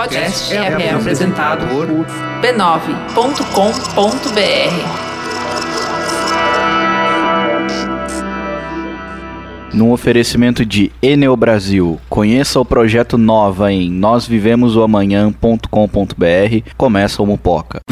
podcast é, é apresentado por b9.com.br. Num oferecimento de Enel Brasil, conheça o projeto Nova em nós-vivemos-o-amanhã.com.br. Começa o Mupoca.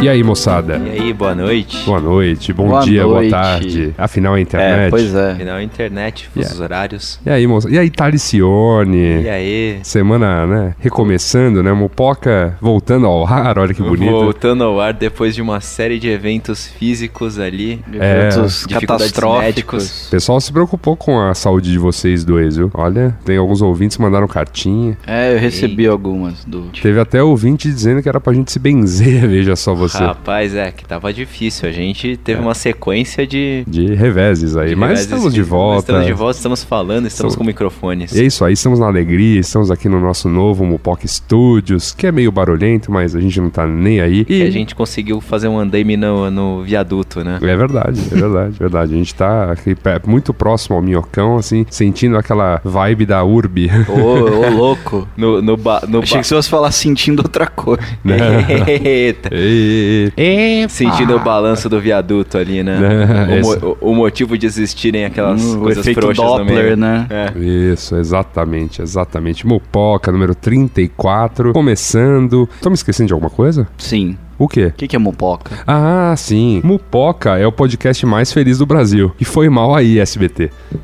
E aí, moçada? E aí, boa noite. Boa noite, bom Boa dia, noite. boa tarde. Afinal, é internet. É, pois é. Final internet, fusos horários. E aí, moça? E aí, Talicione? E aí? Semana, né? Recomeçando, né? Mupoca voltando ao ar, olha que bonito. Voltando ao ar depois de uma série de eventos físicos ali. Eventos dificuldades catastróficos. O pessoal se preocupou com a saúde de vocês dois, viu? Olha, tem alguns ouvintes que mandaram cartinha. É, eu recebi algumas do. Teve até ouvinte dizendo que era pra gente se benzer, veja só você. Rapaz, é, que tava difícil. A gente teve uma sequência de. De reveses aí. de Mas reveses estamos de volta. Estamos de volta, estamos falando, estamos com microfones. E é isso aí, estamos na alegria, estamos aqui no nosso novo Mupoca Studios, que é meio barulhento, mas a gente não tá nem aí. E a gente conseguiu fazer um andaime no, no viaduto, né? É verdade, é verdade, é verdade. A gente tá aqui muito próximo ao Minhocão, assim, sentindo aquela vibe da Urb. Ô, ô, louco. No, no, ba, no Achei ba- que você fosse falar sentindo outra coisa. Eita. E- Sentindo o balanço do viaduto ali, né? É, o, o- o motivo de existirem aquelas Hum, o coisas efeito frouxas no Doppler, meio. né? É. Isso, exatamente, exatamente. Mupoca, número 34, começando. Tô me esquecendo de alguma coisa? Sim. O quê? O que, que é mupoca? Ah, sim. Mupoca é o podcast mais feliz do Brasil. E foi mal aí, SBT.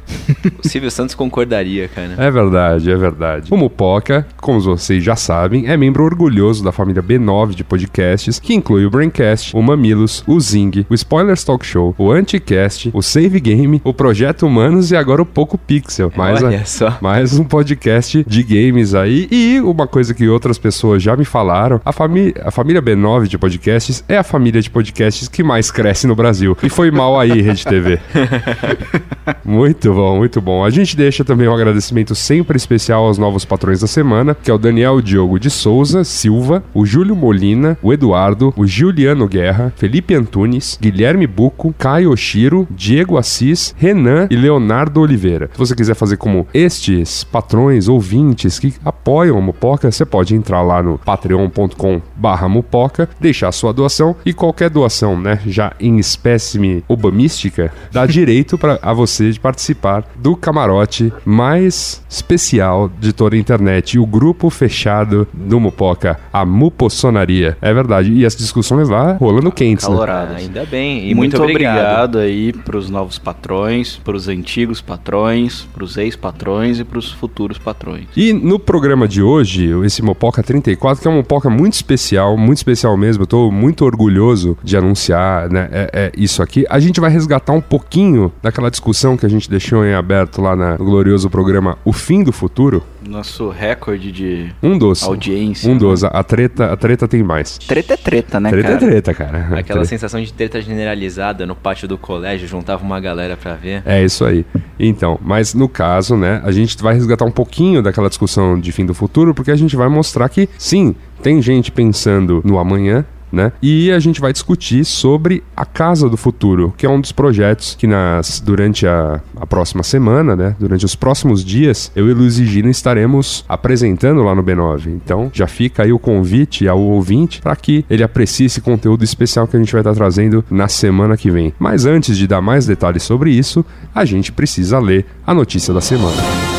O Silvio Santos concordaria, cara. É verdade, é verdade. O Mupoca, como vocês já sabem, é membro orgulhoso da família B9 de podcasts, que inclui o Braincast, o Mamilos, o Zing, o Spoilers Talk Show, o Anticast, o Save Game, o Projeto Humanos e agora o Poco Pixel. Mais, a- Olha só. mais um podcast de games aí. E uma coisa que outras pessoas já me falaram: a, a família B9 de podcasts é a família de podcasts que mais cresce no Brasil. E foi mal aí, Rede TV. Muito bom, muito bom. A gente deixa também um agradecimento sempre especial aos novos patrões da semana, que é o Daniel Diogo de Souza Silva, o Júlio Molina, o Eduardo, o Juliano Guerra, Felipe Antunes, Guilherme Buco, Caio Oshiro, Diego Assis, Renan e Leonardo Oliveira. Se você quiser fazer como estes patrões, ouvintes que apoiam a Mupoca, você pode entrar lá no patreon.com barra Mupoca, deixar sua doação e qualquer doação, né, já em espécime obamística, dá direito para a você de participar do camarote mais especial de toda a internet, o grupo fechado do Mupoca, a Mupossonaria. É verdade, e as discussões lá rolando quentes, né? Caloradas. Ainda bem. E muito, muito, obrigado. aí pros novos patrões, pros antigos patrões, pros ex-patrões e pros futuros patrões. E no programa de hoje, esse Mopoca 34, que é um Mopoca muito especial, muito especial mesmo, eu tô muito orgulhoso de anunciar né, é- é isso aqui. A gente vai resgatar um pouquinho daquela discussão que a gente deixou em aberto lá na- no glorioso programa O Fim do Futuro. Nosso recorde de Um dos. audiência. Um dos. A, a treta, a treta tem mais. Treta é treta, né, Treta cara? é treta, cara. Aquela Treta. sensação de treta generalizada no pátio do colégio, juntava uma galera pra ver. É isso aí. Então, mas no caso, né, a gente vai resgatar um pouquinho daquela discussão de fim do futuro, porque a gente vai mostrar que, sim, tem gente pensando no amanhã, né? E a gente vai discutir sobre a Casa do Futuro, que é um dos projetos que nas, durante a, a próxima semana, né? Durante os próximos dias, eu e Luiz e Gina estaremos apresentando lá no B9. Então, já fica aí o convite ao ouvinte para que ele aprecie esse conteúdo especial que a gente vai estar trazendo na semana que vem. Mas antes de dar mais detalhes sobre isso, a gente precisa ler a notícia da semana.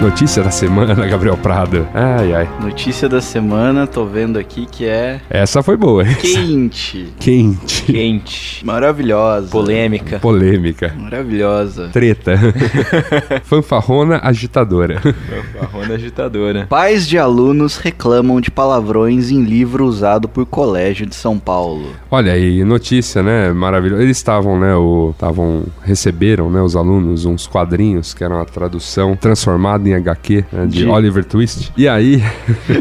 Notícia da semana, Gabriel Prado. Ai, ai. Notícia da semana, tô vendo aqui que é Essa foi boa, hein? quente, Quente. Quente. maravilhosa, Polêmica. Polêmica. maravilhosa. Treta. Fanfarrona agitadora. Marrona agitadora. Pais de alunos reclamam de palavrões em livro usado por colégio de São Paulo. Olha aí, notícia, né? Maravilhosa. Eles estavam, né? O, estavam, receberam, né? Os alunos, uns quadrinhos que eram a tradução transformada em HQ né, De- Oliver Twist. E aí.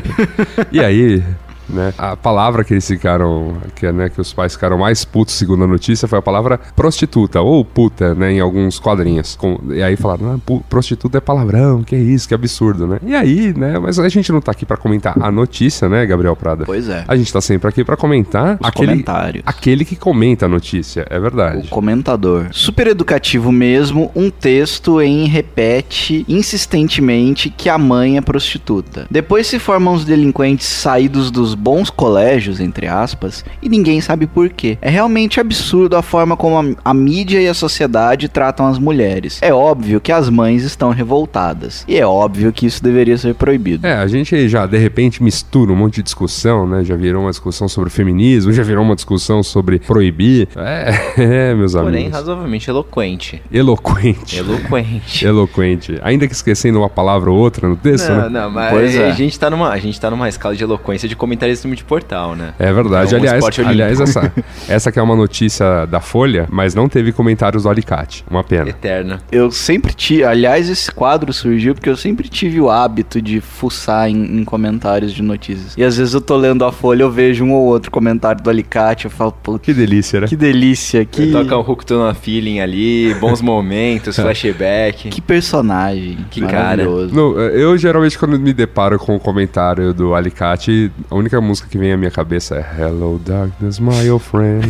e aí. Né? A palavra que eles ficaram, que, né, que os pais ficaram mais putos, segundo a notícia, foi a palavra prostituta, ou puta, né, em alguns quadrinhos. Com- e aí falaram, ah, prostituta é palavrão, que isso, que absurdo, né? E aí, né, mas a gente não tá aqui pra comentar a notícia, né, Gabriel Prada? Pois é. A gente tá sempre aqui pra comentar Os aquele, comentários. aquele que comenta a notícia, é O verdade. comentador. Super educativo mesmo, um texto em repete insistentemente que a mãe é prostituta. Depois se formam os delinquentes saídos dos bons colégios, entre aspas, e ninguém sabe por quê. É realmente absurdo a forma como a, a mídia e a sociedade tratam as mulheres. É óbvio que as mães estão revoltadas. E é óbvio que isso deveria ser proibido. É, a gente já de repente mistura um monte de discussão, né? Já virou uma discussão sobre feminismo, já virou uma discussão sobre proibir. É, é meus Porém, amigos. razoavelmente eloquente. Eloquente. Eloquente. Eloquente. Ainda que esquecendo uma palavra ou outra no texto, Não, né? não, mas Pois é. a, gente tá numa, a gente tá numa escala de eloquência de comentarista de portal, né? É verdade. É um aliás, aliás essa, essa que é uma notícia da Folha, mas não teve comentários do Alicate. Uma pena. Eterna. Eu sempre tive. Aliás, esse quadro surgiu porque eu sempre tive o hábito de fuçar em, em comentários de notícias. E às vezes eu tô lendo a folha, eu vejo um ou outro comentário do Alicate, eu falo, pô, Que delícia, né? que delícia, que, Toca um Hook na Feeling ali, bons momentos, flashback. que personagem. Que cara. Não, eu geralmente quando me deparo com o comentário do Alicate, a única música que vem à minha cabeça é Hello Darkness, my old friend.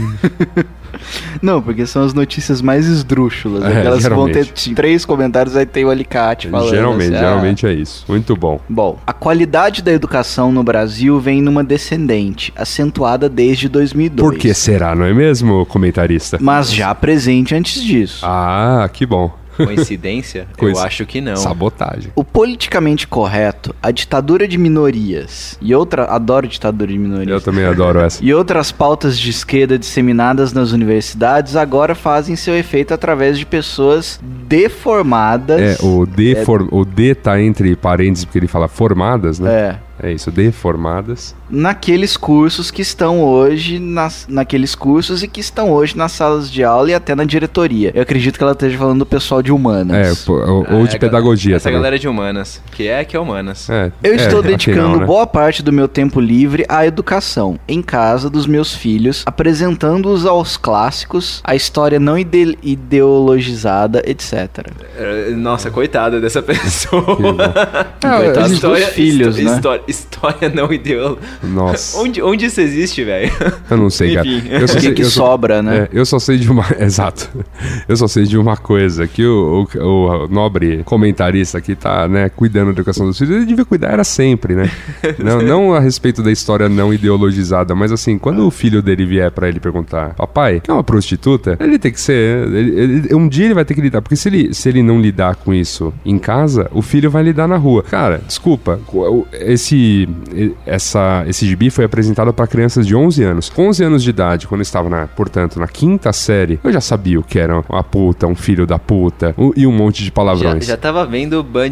Não, porque são as notícias mais esdrúxulas. É, aquelas que vão ter três comentários, aí tem o Alicate falando. geralmente, assim, ah. geralmente é isso. Muito bom. Bom, a qualidade da educação no Brasil vem numa descendente, acentuada desde 2002. Por que será, não é mesmo, comentarista? Mas já presente antes disso. Ah, que bom. Coincidência? Coisa- Eu acho que não. Sabotagem. O politicamente correto, a ditadura de minorias e outra, adoro ditadura de Eu minorias. também adoro essa. E outras pautas de esquerda disseminadas nas universidades agora fazem seu efeito através de pessoas deformadas. É, o D, for- o D tá entre parênteses porque ele fala formadas, né? É, É isso, deformadas. naqueles cursos que estão hoje nas, naqueles cursos e que estão hoje nas salas de aula e até na diretoria. Eu acredito que ela esteja falando do pessoal de É, humanas. pô, ou, Ah, ou é de pedagogia Essa também. galera de humanas. Que é que é humanas. É, Eu é, estou afinal, dedicando né? boa parte do meu tempo livre à educação, em casa dos meus filhos, apresentando-os aos clássicos, a história não ide- ideologizada, etc. É, Nossa, coitada dessa pessoa. Ah, Coitado a gente- dos filhos, histó- né? História, história não ideal. Nossa, Onde, onde isso existe, velho? eu não sei, cara. Enfim. Eu O só que, sei, que eu só- sobra, né? É, eu só sei de uma. Exato. Eu só sei de uma coisa: que o, o- o nobre comentarista aqui tá, né, cuidando da educação dos filhos. Ele devia cuidar, era sempre, né? Não, não a respeito da história não ideologizada, mas assim, quando o filho dele vier pra ele perguntar, papai, quer uma prostituta? Ele tem que ser. ele- ele- um dia ele vai ter que lidar, porque se ele, se ele não lidar com isso em casa, o filho vai lidar na rua. Cara, desculpa, o- esse, essa, esse gibi foi apresentado pra crianças de 11 anos. Com 11 anos de idade, quando eu estava, na, portanto, na quinta série, eu já sabia o que era uma puta, um filho da puta um- e um monte de Já, palavrões. já tava vendo Band.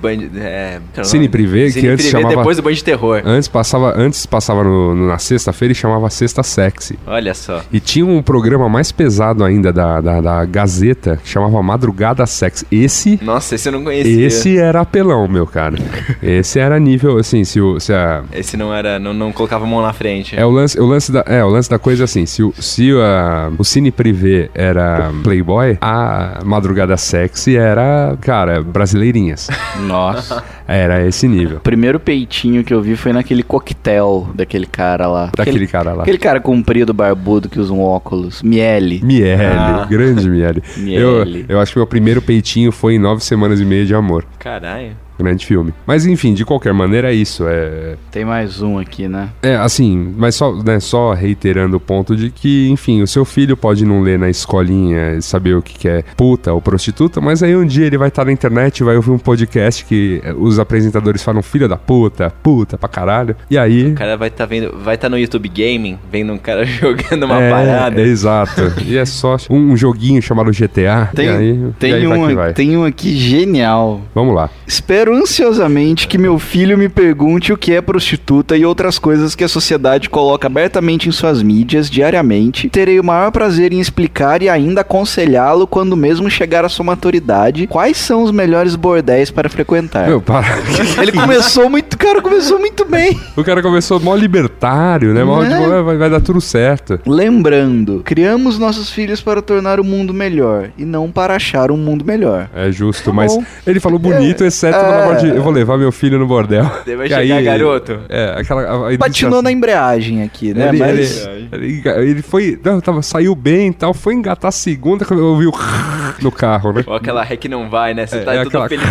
Band é, é Cine? Privé, que Cine antes Privé, chamava- depois do Band Terror. Antes passava, antes passava no- no- na sexta-feira e chamava Sexta Sexy. Olha só. E tinha um programa mais pesado ainda da, da, da Gazeta, que chamava Madrugada Sexy. Esse Nossa, esse eu não conhecia. Esse era apelão, meu cara. Esse era nível, assim, se, o, se a. Esse não era. Não, não colocava a mão na frente. É o lance, o lance da, é, o lance da coisa assim, se o, se a, o Cine Privé era Playboy, a Madrugada Sexy era, cara, brasileirinhas. Nossa. Era esse nível. O primeiro peitinho que eu vi foi naquele coquetel daquele cara lá. Daquele Aquele- cara lá. Aquele cara comprido, barbudo, que usa um óculos. Miele. Miele, grande Miele. Miele. Eu, eu acho que meu primeiro peitinho foi em nove semanas e meia de amor. Caralho. Grande filme. Mas enfim, de qualquer maneira é isso. É, Tem mais um aqui, né? é assim, mas só, né, só reiterando o ponto de que, enfim, o seu filho pode não ler na escolinha e saber o que, que é puta ou prostituta, mas aí um dia ele vai estar na internet e vai ouvir um podcast que eh, os apresentadores falam filho da puta, puta pra caralho. E aí. O cara vai estar vendo, vai estar no YouTube Gaming, vendo um cara jogando uma é, parada. é, exato. e é só um, um joguinho chamado GTA. Tem, e aí, e tem, um, vai. tem um aqui genial. Vamos lá. Espero ansiosamente que meu filho me pergunte o que é prostituta e outras coisas que a sociedade coloca abertamente em suas mídias diariamente. Terei o maior prazer em explicar e ainda aconselhá-lo quando mesmo chegar à sua maturidade quais são os melhores bordéis para frequentar. Meu, para. Ele começou muito, cara, começou muito bem. o cara começou mó libertário, né? Mó, "Ah, vai, vai dar tudo certo. Lembrando, criamos nossos filhos para tornar o mundo melhor e não para achar um mundo melhor. É justo, Tá mas ele falou bonito, exceto É. na parte de eu vou levar meu filho no bordel. Vai chegar, garoto. É, aquela. a- a Patinou na embreagem aqui, né? Ele, Mas ele, ele, ele foi. Não, tava, saiu bem e tal. Foi engatar a segunda quando eu ouvi o no carro, né? Ou aquela ré que não vai, né? Você É, tá é tudo aquela- feliz.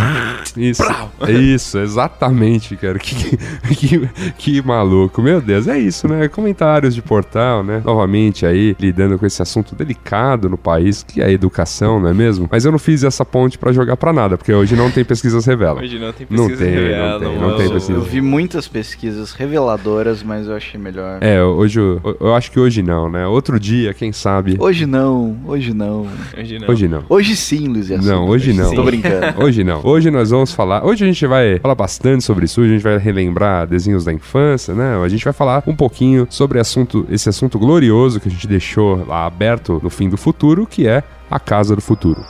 Isso, isso, exatamente, cara. Que, que, que maluco. Meu Deus, é isso, né? Comentários de portal, né? Novamente aí, lidando com esse assunto delicado no país, que é a educação, não é mesmo? Mas eu não fiz essa ponte pra jogar pra nada, porque hoje não tem pesquisas revelam. Hoje não tem Não pesquisa tem, não tem, não tem eu- pesquisa. eu vi muitas pesquisas reveladoras, mas eu achei melhor. É, hoje, eu, eu acho que hoje não, né? Outro dia, quem sabe. Hoje não, hoje não. Hoje não. Hoje não. Hoje sim, Luiz Assunto. Não, hoje não. Tô brincando. Hoje não. Hoje nós vamos falar. Hoje a gente vai falar bastante sobre isso. A gente vai relembrar desenhos da infância, né? A gente vai falar um pouquinho sobre assunto, esse assunto glorioso que a gente deixou lá aberto no fim do futuro, que é a Casa do Futuro.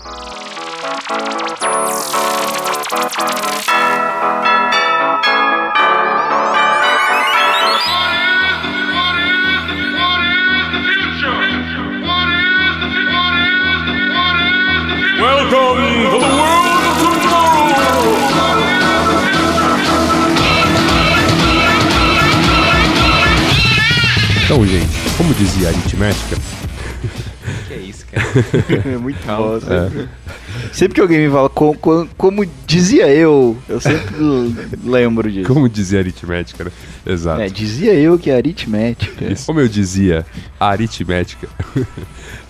Então, gente, como dizia a aritmética, Que é isso, cara? É muito bom. Sempre, sempre que alguém me fala co- co- como, dizia eu, eu sempre lembro disso. como dizia aritmética, né? Exato. É, dizia eu que é aritmética. Isso. Como eu dizia, aritmética.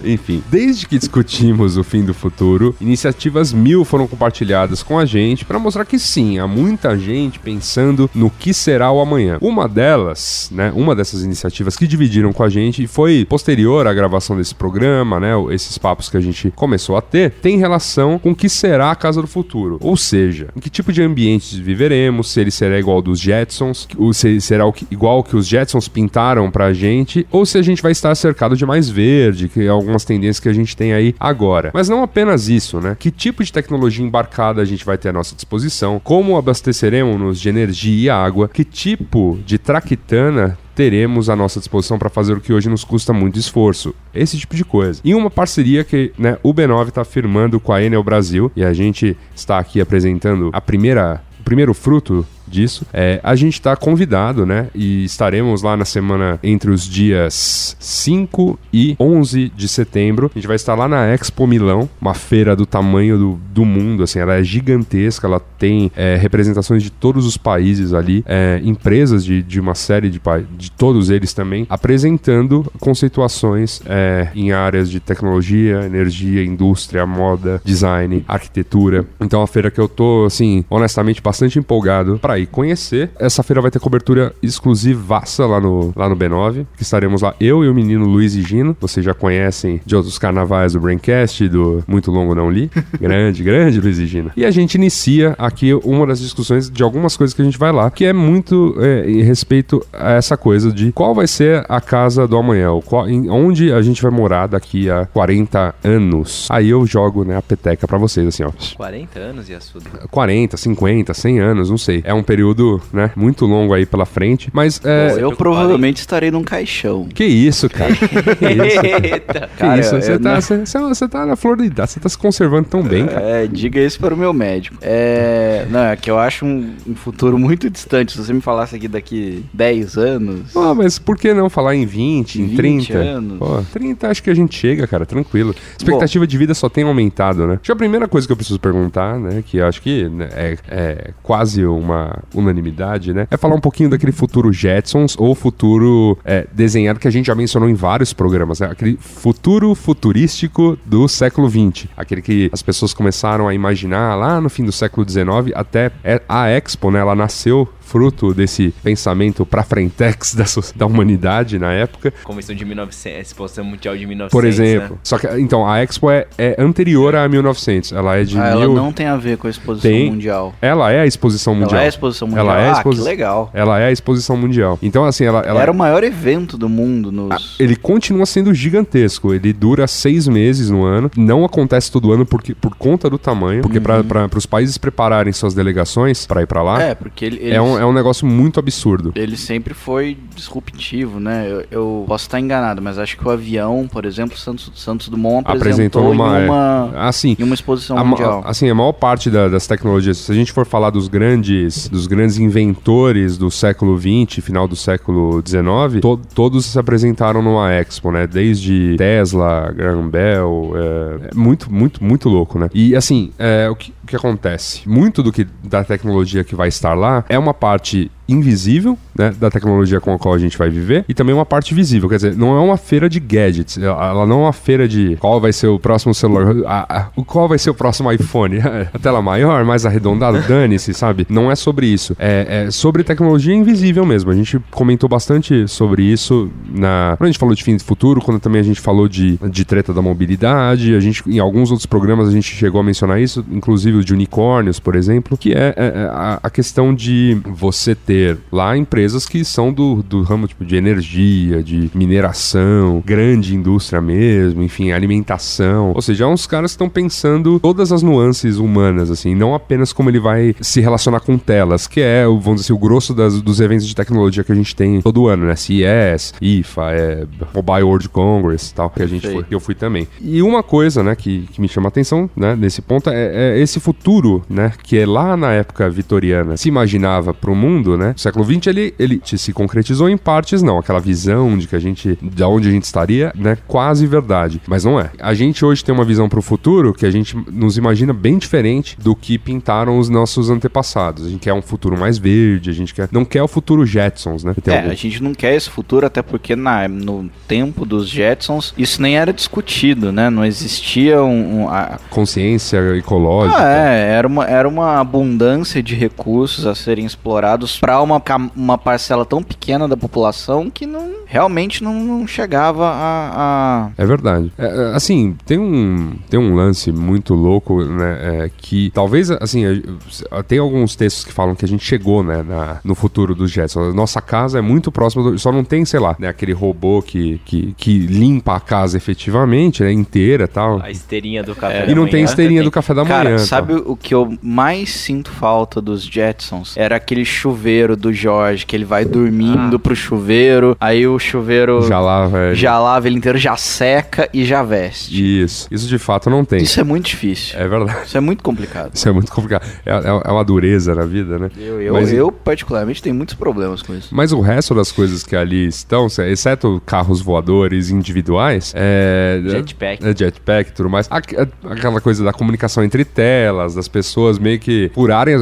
Enfim, desde que discutimos o fim do futuro, iniciativas mil foram compartilhadas com a gente para mostrar que sim, há muita gente pensando no que será o amanhã. Uma delas, né, uma dessas iniciativas que dividiram com a gente e foi posterior à gravação desse programa, né, esses papos que a gente começou a ter, tem relação com o que será a casa do futuro. Ou seja, em que tipo de ambiente viveremos, se ele será igual dos Jetsons, se será o que- igual que os Jetsons pintaram pra gente, ou se a gente vai estar cercado de mais verde, que é algumas tendências que a gente tem aí agora. Mas não apenas isso, né? Que tipo de tecnologia embarcada a gente vai ter à nossa disposição? Como abasteceremos-nos de energia e água? Que tipo de traquitana teremos à nossa disposição para fazer o que hoje nos custa muito esforço. Esse tipo de coisa. E uma parceria que né, o B9 está firmando com a Enel Brasil, e a gente está aqui apresentando a primeira, o primeiro fruto disso. É, a gente está convidado, né? E estaremos lá na semana entre os dias 5 e 11 de setembro. A gente vai estar lá na Expo Milão, uma feira do tamanho do, do mundo, assim, ela é gigantesca, ela tem é, representações de todos os países ali, é, empresas de, de uma série de países, de todos eles também, apresentando conceituações é, em áreas de tecnologia, energia, indústria, moda, design, arquitetura. Então, é uma feira que eu tô, assim, honestamente, bastante empolgado para ir conhecer. Essa feira vai ter cobertura exclusivaça lá no, lá no B9, que estaremos lá eu e o menino Luiz e Gino. Vocês já conhecem de outros carnavais do Braincast, do Muito Longo Não Li. Grande, grande Luiz e Gino. E a gente inicia aqui uma das discussões de algumas coisas que a gente vai lá, que é muito é, em respeito a essa coisa de qual vai ser a casa do amanhã, qual, em, onde a gente vai morar daqui a 40 anos. Aí eu jogo né, a peteca pra vocês, assim, ó. 40 anos e assuda. 40, 50, 100 anos, não sei. É um período, né, muito longo aí pela frente. Mas é. eu preocupado, provavelmente estarei num caixão. Que isso, cara? que isso? Eita. Que Cara, isso? Você eu tá, não- você- você- você tá na flor da idade, você tá se conservando tão bem, cara. É, diga isso para o meu médico. É, não, é que eu acho um, um futuro muito distante. Se você me falasse aqui daqui 10 anos. Ah, mas por que não falar em 20, em 20 30? anos. Pô, 30 acho que a gente chega, cara, tranquilo. Expectativa de vida só tem aumentado, né? Acho que a primeira coisa que eu preciso perguntar, né, que eu acho que né, é, é quase uma unanimidade, né, é falar um pouquinho daquele futuro Jetsons ou futuro é, desenhado que a gente já mencionou em vários programas, né? Aquele futuro futurístico do século 20. Aquele que as pessoas começaram a imaginar lá no fim do século 19 até é, a Expo, né, ela nasceu fruto desse pensamento pra frentex da, da humanidade na época. Convenção de 1900, exposição mundial de 1900, Por exemplo. né? Só que, então, a Expo é, é anterior a 1900. Ela é de Ah, ela mil... não tem a ver com a exposição Tem. mundial. Ela é a exposição mundial. Ela é a exposição mundial. Ela é a Ah, exposi- que legal. Ela é a exposição mundial. Então, assim, ela... ela Era o maior evento do mundo nos. Ah, Ele continua sendo gigantesco. Ele dura seis meses no ano. Não acontece todo ano porque, por conta do tamanho. Porque para os países prepararem suas delegações para ir para lá, É, porque ele, é, um, é um negócio muito absurdo. ele sempre foi disruptivo, né? Eu, eu posso estar enganado, mas acho que o avião, por exemplo, Santos, Santos Dumont Apresentou apresentou, numa... em, uma, é, assim, em uma exposição A mundial. assim, a maior parte da- das tecnologias, se a gente for falar dos grandes, dos grandes inventores do século XX, final do século XIX, to- todos se apresentaram numa Expo, né? Desde Tesla, Graham Bell, é, é muito, muito, muito louco, né? E assim, é, o, que, o que acontece? Muito do que da tecnologia que vai estar lá é uma parte invisível, né, da tecnologia com a qual a gente vai viver, e também uma parte visível, quer dizer, não é uma feira de gadgets, ela ela não é uma feira de qual vai ser o próximo celular, a- a- qual vai ser o próximo iPhone, a tela maior, mais arredondada, dane-se, sabe? Não é sobre isso, é, é sobre tecnologia invisível mesmo, a gente comentou bastante sobre isso na, quando a gente falou de fim de futuro, quando também a gente falou de, de treta da mobilidade, a gente, em alguns outros programas a gente chegou a mencionar isso, inclusive o de unicórnios, por exemplo, que é, é- é a, a questão de você ter lá empresas que são do, do ramo tipo, de energia, de mineração, grande indústria mesmo, enfim, alimentação. Ou seja, é uns caras que estão pensando todas as nuances humanas, assim, não apenas como ele vai se relacionar com telas, que é, o- vamos dizer assim, o grosso das- dos eventos de tecnologia que a gente tem todo ano, né? CES, IFA, é, Mobile World Congress e tal, que a gente foi, que eu fui também. E uma coisa, né, que, que me chama a atenção, né, nesse ponto é, é esse futuro, né, que é lá na época vitoriana se imaginava pro mundo, né? O século XX ele, ele se concretizou em partes, não. Aquela visão de que a gente, de onde a gente estaria, né, quase verdade. Mas não é. A gente hoje tem uma visão pro futuro que a gente nos imagina bem diferente do que pintaram os nossos antepassados. A gente quer um futuro mais verde, a gente quer, não quer o futuro Jetsons, né? Tem É, algum- a gente não quer esse futuro, até porque na, no tempo dos Jetsons isso nem era discutido, né? Não existia um. um- a- consciência ecológica. Ah, é, era uma, era uma abundância de recursos a serem explorados para uma, uma parcela tão pequena da população que não realmente não, não chegava a, a- É verdade. É, é, assim, tem um, tem um lance muito louco, né? é, que talvez, assim, é, tem alguns textos que falam que a gente chegou, né? na- no futuro dos Jetsons. Nossa casa é muito próxima do. Só não tem, sei lá, né, aquele robô que, que, que limpa a casa efetivamente, né? Inteira e tal. A esteirinha do café E da não manhã. tem esteirinha do café da Cara, manhã. tá? sabe o que eu mais sinto falta dos Jetsons? Era aquele chuveiro do Jorge, que ele vai dormindo pro chuveiro, aí o chuveiro Já lá, velho. já lava ele inteiro, já seca e já veste. Isso. Isso de fato não tem. Isso é muito difícil. É verdade. Isso é muito complicado. Isso é muito complicado. É, é- é uma dureza na vida, né? Eu, eu, Mas- eu, particularmente, tenho muitos problemas com isso. Mas o resto das coisas que ali estão, exceto carros voadores individuais, é. Jetpack. É jetpack e tudo mais. Aqu- Aquela coisa da comunicação entre telas, das pessoas meio que curarem.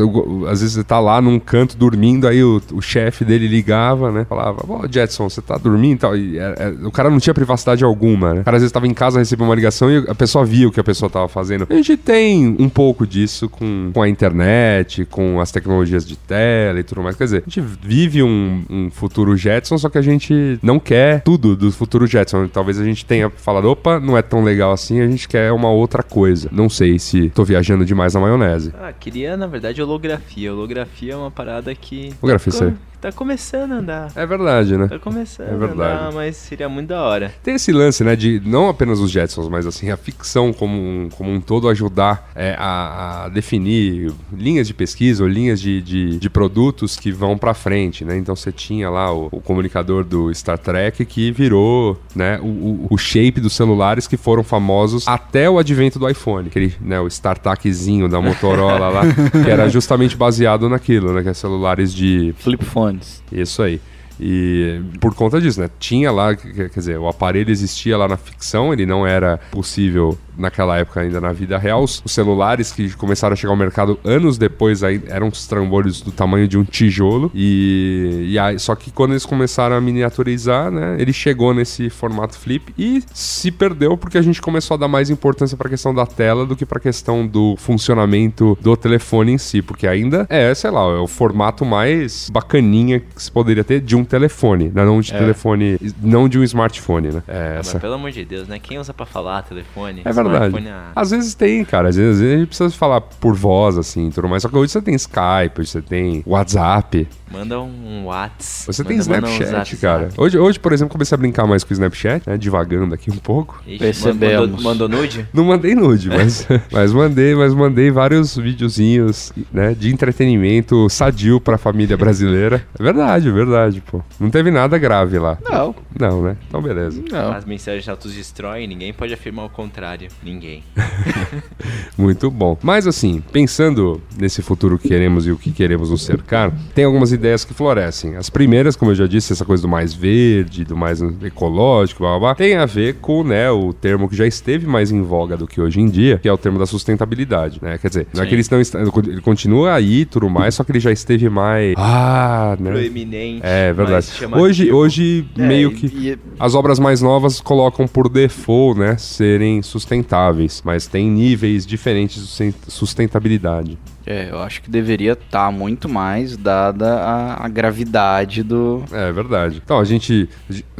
Às vezes você tá lá num canto dormindo, aí o, o chefe dele ligava, né? Falava, ó, Jetson, você tá dormindo e tal. E é- é- o cara não tinha privacidade alguma, né? O cara às vezes tava em casa, recebia uma ligação e a pessoa via o que a pessoa tava fazendo. A gente tem um pouco disso com, com a internet, com as tecnologias de tela e tudo mais. Quer dizer, a gente vive um, um futuro Jetson, só que a gente não quer tudo do futuro Jetson. Talvez a gente tenha falado, opa, não é tão legal assim, a gente quer uma outra coisa. Não sei se tô viajando demais na maionese. Ah, queria, na verdade, holografia. Holografia é uma parada que. Holografia, você- tá começando a andar. É verdade, né? Tá começando É verdade. a andar, mas seria muito da hora. Tem esse lance, né, de não apenas os Jetsons, mas assim, a ficção como um, como um todo ajudar é, a, a definir linhas de pesquisa ou linhas de, de, de produtos que vão pra frente, né? Então você tinha lá o, o comunicador do Star Trek que virou, né, o, o, o shape dos celulares que foram famosos até o advento do iPhone, aquele, né, o StarTACzinho da Motorola lá, que era justamente baseado naquilo, né, que é celulares de Flip isso aí. E por conta disso, né? Tinha lá, quer dizer, o aparelho existia lá na ficção, ele não era possível naquela época ainda na vida real. Os celulares que começaram a chegar ao mercado anos depois aí, eram os trambolhos do tamanho de um tijolo. E, e aí, só que quando eles começaram a miniaturizar, né? Ele chegou nesse formato flip e se perdeu porque a gente começou a dar mais importância para a questão da tela do que para a questão do funcionamento do telefone em si, porque ainda é, sei lá, é o formato mais bacaninha que se poderia ter de um telefone, né? não de telefone, não de um smartphone, né? É, essa. Mas pelo amor de Deus, né? Quem usa pra falar telefone? É verdade. Smartphone, ah, Às vezes tem, cara. Às vezes, às vezes a gente precisa falar por voz, assim, tudo mais. Só que hoje você tem Skype, hoje você tem WhatsApp, Manda um Whats. você tem manda- um Snapchat, zap, cara. Hoje, hoje, por exemplo, comecei a brincar mais com o Snapchat, né? Divagando aqui um pouco. Ixi, Percebemos. Mandou, mandou nude? Não mandei nude, mas, mas mandei, mas mandei vários videozinhos, né, de entretenimento sadio pra família brasileira. É verdade, é verdade, pô. Não teve nada grave lá. Não, Não, né? Então beleza. não. As mensagens autos-destroem, ninguém pode afirmar o contrário. Ninguém. Muito bom. Mas assim, pensando nesse futuro que queremos e o que queremos nos cercar, tem algumas ideias que florescem. As primeiras, como eu já disse, essa coisa do mais verde, do mais ecológico, blá, blá, blá, tem a ver com né, o termo que já esteve mais em voga do que hoje em dia, que é o termo da sustentabilidade. Né? Quer dizer, não é Sim. que eles não ele continua aí e tudo mais, só que ele já esteve mais. Ah, né? Proeminente. É verdade. Hoje, hoje É, meio que. e- As obras mais novas colocam por default, né, serem sustentáveis, mas tem níveis diferentes de susten- sustentabilidade. É, eu acho que deveria estar muito mais dada a, a gravidade do. É verdade. Então, a gente,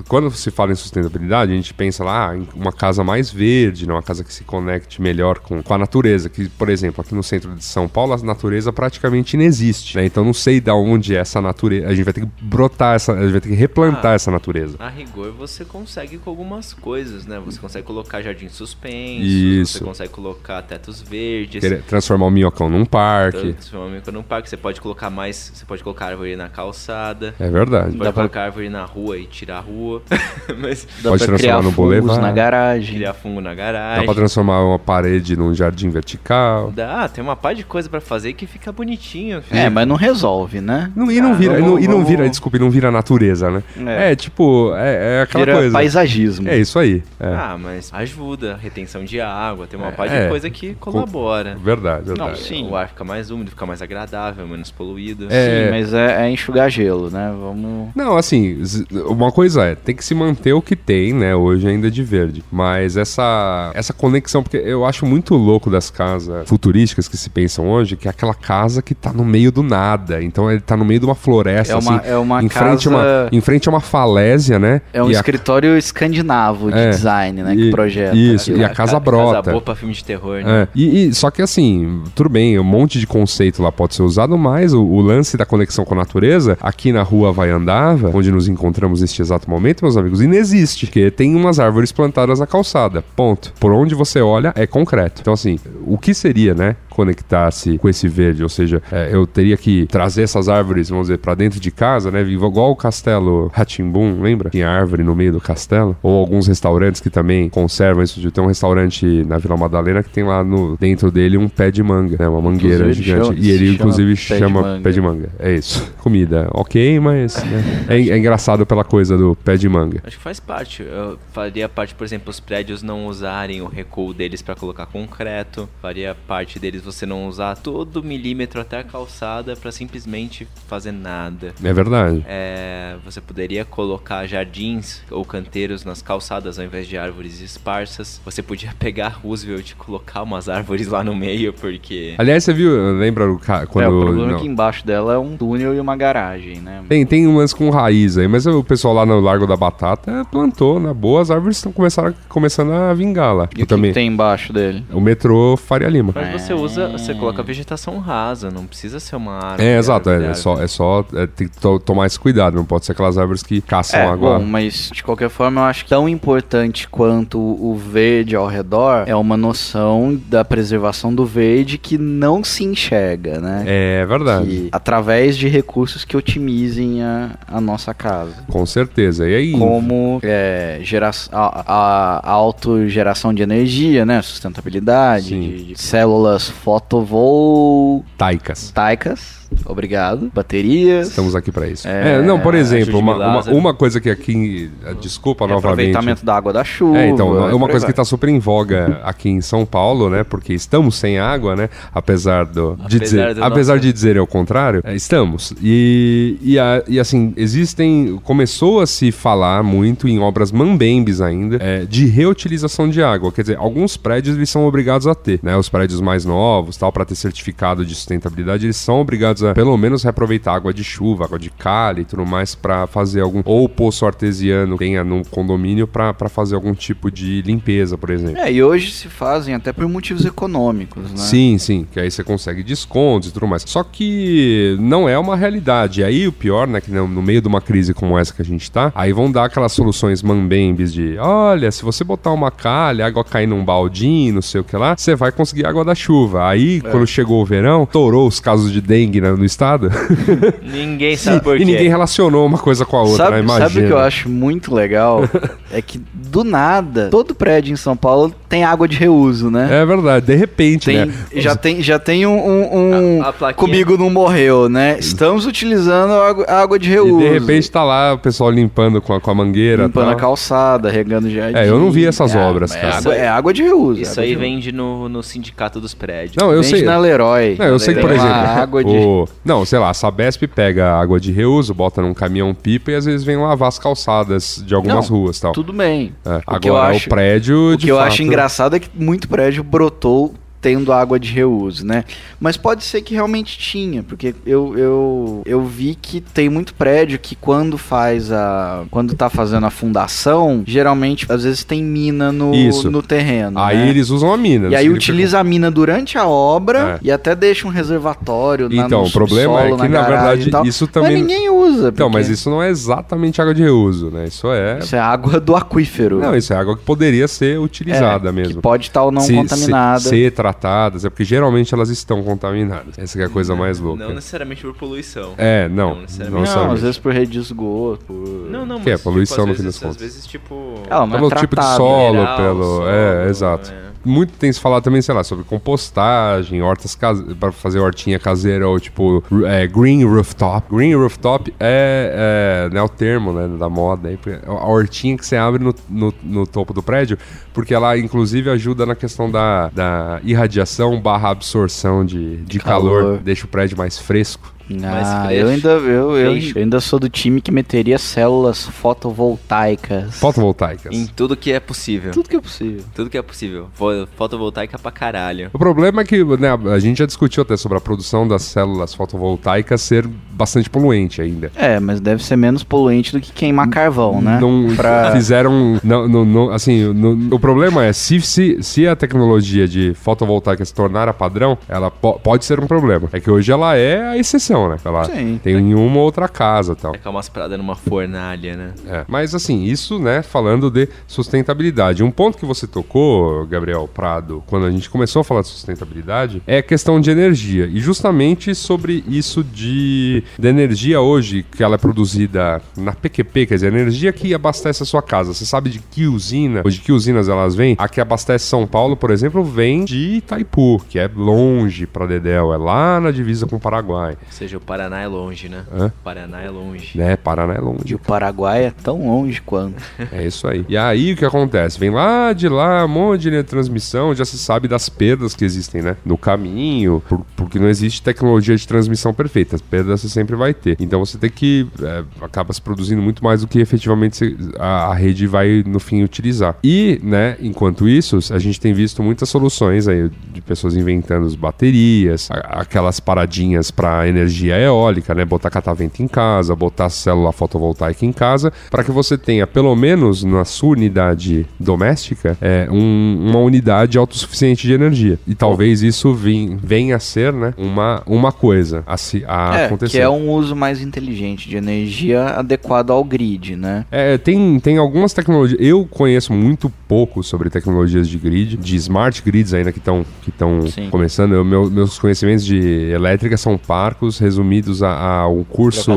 quando se fala em sustentabilidade, a gente pensa lá ah, em uma casa mais verde, né, uma casa que se conecte melhor com, com a natureza, que, por exemplo, aqui no centro de São Paulo, a natureza praticamente inexiste, né? Então, não sei da onde é essa natureza, a gente vai ter que brotar essa, a gente vai ter que replantar Ah. essa natureza. A rigor, você consegue com algumas coisas, né? Você consegue colocar jardins suspensos, Isso. você consegue colocar tetos verdes. Transformar o minhocão num parque. Transformar num parque, você pode colocar mais. Você pode colocar árvore na calçada. É verdade. Pode Dá pra- colocar árvore na rua e tirar a rua. Mas Dá Pode pra criar transformar no fungos boulevard. na garagem. criar fungo na Dá garagem. pra transformar uma parede num jardim vertical. Dá, tem uma par de coisa pra fazer que fica bonitinho. É, mas não resolve, né? Não, e não Ah, vira, e não, vamos- e não vira, vamos- desculpa, e não vira natureza, né? É. É, tipo, é, é aquela Vira coisa. paisagismo. É isso aí. É. Ah, mas ajuda, retenção de água, tem uma É, par de é. coisa que colabora. Verdade, verdade. Não, sim. O ar fica mais úmido, fica mais agradável, menos poluído. É. Sim, mas é, é enxugar gelo, né? Vamos. Não, assim, uma coisa é, tem que se manter o que tem, né, hoje ainda de verde. Mas essa, essa conexão, porque eu acho muito louco das casas futurísticas que se pensam hoje, que é aquela casa que tá no meio do nada. Então ele tá no meio de uma floresta, É uma- assim, é uma em, frente a uma, casa- em frente a uma falésia, né? É um e a- escritório escandinavo de É. design, né? E- que projeta. isso, e a casa Casa brota. boa pra filme de terror, né? É, e, e- só que assim, tudo bem, um monte de conceito lá pode ser usado, mas o, o lance da conexão com a natureza, aqui na rua Vai Andava, onde nos encontramos neste exato momento, meus amigos, inexiste. Porque tem umas árvores plantadas na calçada. Ponto. Por onde você olha é concreto. Então, assim, o que seria, né? Conectar-se com esse verde, ou seja, é, eu teria que trazer essas árvores, vamos dizer, pra dentro de casa, né? Igual o castelo Ratimbum, lembra? Tinha árvore no meio do castelo. Ou alguns restaurantes que também conservam isso. Tem um restaurante na Vila Madalena que tem lá no, dentro dele um pé de manga, né? Uma mangueira Inclusive, gigante. chama- e ele, inclusive, chama pé de chama manga. pé de manga. É isso. Comida, ok, mas né? é, é engraçado pela coisa do pé de manga. Acho que faz parte. Eu faria parte, por exemplo, os prédios não usarem o recuo deles pra colocar concreto. Faria parte deles você não usar todo milímetro até a calçada pra simplesmente fazer nada. É verdade. É, você poderia colocar jardins ou canteiros nas calçadas ao invés de árvores esparsas. Você podia pegar Roosevelt e colocar umas árvores lá no meio, porque. Aliás, você viu, lembra o ca- quando. É, o problema não. é que embaixo dela é um túnel e uma garagem, né? Tem, tem umas com raiz aí, mas o pessoal lá no Largo da Batata plantou, na boa, as árvores estão começando a, começando a vingar lá. E o que, também, que tem embaixo dele? O metrô Faria Lima. Mas É. você usa usa, você coloca vegetação rasa, não precisa ser uma árvore. É, exato, é, árvore, é só, é só é, tem que to- tomar esse cuidado, não pode ser aquelas árvores que caçam É, água. bom, mas de qualquer forma eu acho que tão importante quanto o verde ao redor é uma noção da preservação do verde que não se enxerga, né? É verdade. Que- através de recursos que otimizem a, a nossa casa. Com certeza. E aí, Como é, gera a, a, a autogeração de energia, né? Sustentabilidade, de, de células fotovoltaicas. taicas. Obrigado. Baterias. Estamos aqui para isso. É, É, não, por exemplo, ajude uma, de uma, uma coisa que aqui. eh, Desculpa novamente. aproveitamento da água da chuva. É, então, por uma coisa que vai. tá super em voga aqui em São Paulo, né? Porque estamos sem água, né? Apesar do. De Apesar dizer, do apesar nosso- de dizer ao contrário, é, estamos. E, e, a- e, assim, existem. Começou a se falar muito em obras mambembes ainda é, de reutilização de água. Quer dizer, alguns prédios eles são obrigados a ter, né? Os prédios mais novos, tal, para ter certificado de sustentabilidade, eles são obrigados a pelo menos reaproveitar água de chuva, água de calha e tudo mais para fazer algum ou poço artesiano que tenha no condomínio para fazer algum tipo de limpeza, por exemplo. É, e hoje se fazem até por motivos econômicos, né? Sim, sim, que aí você consegue descontos e tudo mais. Só que não é uma realidade. E aí o pior, né, que no no meio de uma crise como essa que a gente tá, aí vão dar aquelas soluções mambembes de, olha, se você botar uma calha, água cair num baldinho, não sei o que lá, você vai conseguir água da chuva. Aí, É. quando chegou o verão, torou os casos de dengue né, no estado. Ninguém sabe por quê. e ninguém relacionou uma coisa com a outra, Sabe, né? Imagina. sabe o que eu acho muito legal? é que do nada, todo prédio em São Paulo tem água de reuso, né? É verdade, de repente, Tem, né? já, tem, já tem um, um- um A- a comigo não morreu, né? Estamos utilizando água, água de E reuso. de repente tá lá o pessoal limpando com a, com a mangueira. limpando tal. a calçada, regando jardim. É, eu não vi essas É, obras, é cara. água- É água de reuso. Isso água aí vende no, no sindicato dos prédios. Não, eu Vende sei. na Leroy. Não, eu sei que, por exemplo, água de... o... não, sei lá, a Sabesp pega água de reuso, bota num caminhão pipa e às vezes vem lavar as calçadas de algumas Não, ruas, tal. Tudo bem. É, O que eu Agora acho- o prédio O de que eu fato- acho engraçado é que muito prédio brotou tendo água de reuso, né? Mas pode ser que realmente tinha, porque eu, eu, eu vi que tem muito prédio que quando faz a. Quando tá fazendo a fundação, geralmente, às vezes tem mina no, Isso. no terreno. Aí né? eles usam a mina. E aí utiliza a mina durante a obra É. e até deixa um reservatório na, Então, no o problema é que, na garagem verdade, isso também- Mas ninguém usa. Então, mas porque isso não é exatamente água de reuso, né? Isso é. Isso é água do aquífero. Não, isso é água que poderia ser utilizada É, mesmo. Pode estar ou não Se- contaminada. se- ser tratadas, é porque geralmente elas estão contaminadas. Essa que é a coisa mais louca. Não necessariamente por poluição. É, não. Não Não, necessariamente. Não, necessariamente. às vezes por rede de esgoto, por... Não, não, Que é mas, poluição, tipo, no às fim vezes, das Às contas. vezes, tipo... Ela não é Pelo tipo de solo, mineral, pelo. solo, é, exato. é. Muito tem se falado também, sei lá, sobre compostagem, hortas case... para fazer hortinha caseira ou tipo é, green rooftop. Green rooftop é, é, né, o termo né, da moda aí, a hortinha que você abre no, no, no topo do prédio, porque ela inclusive ajuda na questão da, da irradiação barra absorção de, de calor. Calor. deixa o prédio mais fresco. Ah, eu ainda, eu, eu, eu ainda sou do time que meteria células fotovoltaicas. Fotovoltaicas. Em tudo que é possível. Tudo que é possível. Tudo que é possível. Fo- Fotovoltaica pra caralho. O problema é que né, a gente já discutiu até sobre a produção das células fotovoltaicas ser bastante poluente ainda. É, mas deve ser menos poluente do que queimar carvão, né? Não Pra- fizeram. Não, não, não- assim, no- o problema é se, se, se a tecnologia de fotovoltaica se tornar a padrão, ela po- pode ser um problema. É que hoje ela é a exceção, né? Ela Sim. tem em uma ou outra casa tal. É que é umas paradas numa fornalha, né? É, Mas assim, isso, né, falando de sustentabilidade. Um ponto que você tocou, Gabriel Prado, quando a gente começou a falar de sustentabilidade, é a questão de energia. E justamente sobre isso de, de energia hoje, que ela é produzida na PQP, quer dizer, energia que abastece a sua casa. Você sabe de que usina, ou de que usinas elas vêm? A que abastece São Paulo, por exemplo, vem de Itaipu, que é longe pra Dedéu, é lá na divisa com o Paraguai. Ou seja, o Paraná é longe, né? Hã? O Paraná é longe. Né, Paraná é E longe. o Paraguai é tão longe quanto. É isso aí. E aí o que acontece? Vem lá de lá, um monte de linha de transmissão, já se sabe das perdas que existem, né? No caminho, por- porque não existe tecnologia de transmissão perfeita. As perdas sempre vai ter. Então você tem que é, acaba se produzindo muito mais do que efetivamente a, a rede vai no fim utilizar. E, né, enquanto isso, a gente tem visto muitas soluções aí de pessoas inventando as baterias, a- aquelas paradinhas para energia eólica, né, botar catavento em casa, botar célula fotovoltaica em casa, para que você tenha pelo menos na sua unidade doméstica é, um- uma unidade autossuficiente de energia. E talvez isso vim- venha a ser, né, uma, uma coisa a, se, a É, acontecer. que é um uso mais inteligente de energia adequado ao grid, né? É, tem, tem algumas tecnologias. Eu conheço muito pouco sobre tecnologias de grid, de smart grids ainda que estão que tão começando. Eu- meu- meus conhecimentos de elétrica são parcos, resumidos a, a um curso.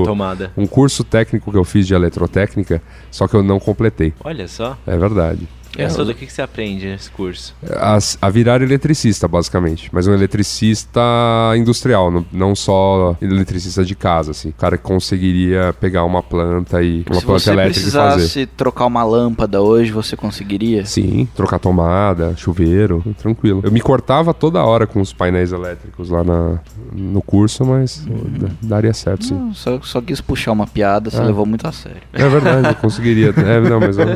Um curso técnico que eu fiz de eletrotécnica, só que eu não completei. Olha só. É verdade. É, Soda, o que, que você aprende nesse curso? A, a virar eletricista, basicamente. Mas um eletricista industrial, não, não só eletricista de casa, assim. O cara que conseguiria pegar uma planta e. Uma Se planta elétrica e fazer. precisasse trocar uma lâmpada hoje, você conseguiria? Sim, trocar tomada, chuveiro, tranquilo. Eu me cortava toda hora com os painéis elétricos lá na, no curso, mas d- daria certo, sim. Não, só, só quis puxar uma piada, você Ah. levou muito a sério. É verdade, eu conseguiria. É, não, mas eu,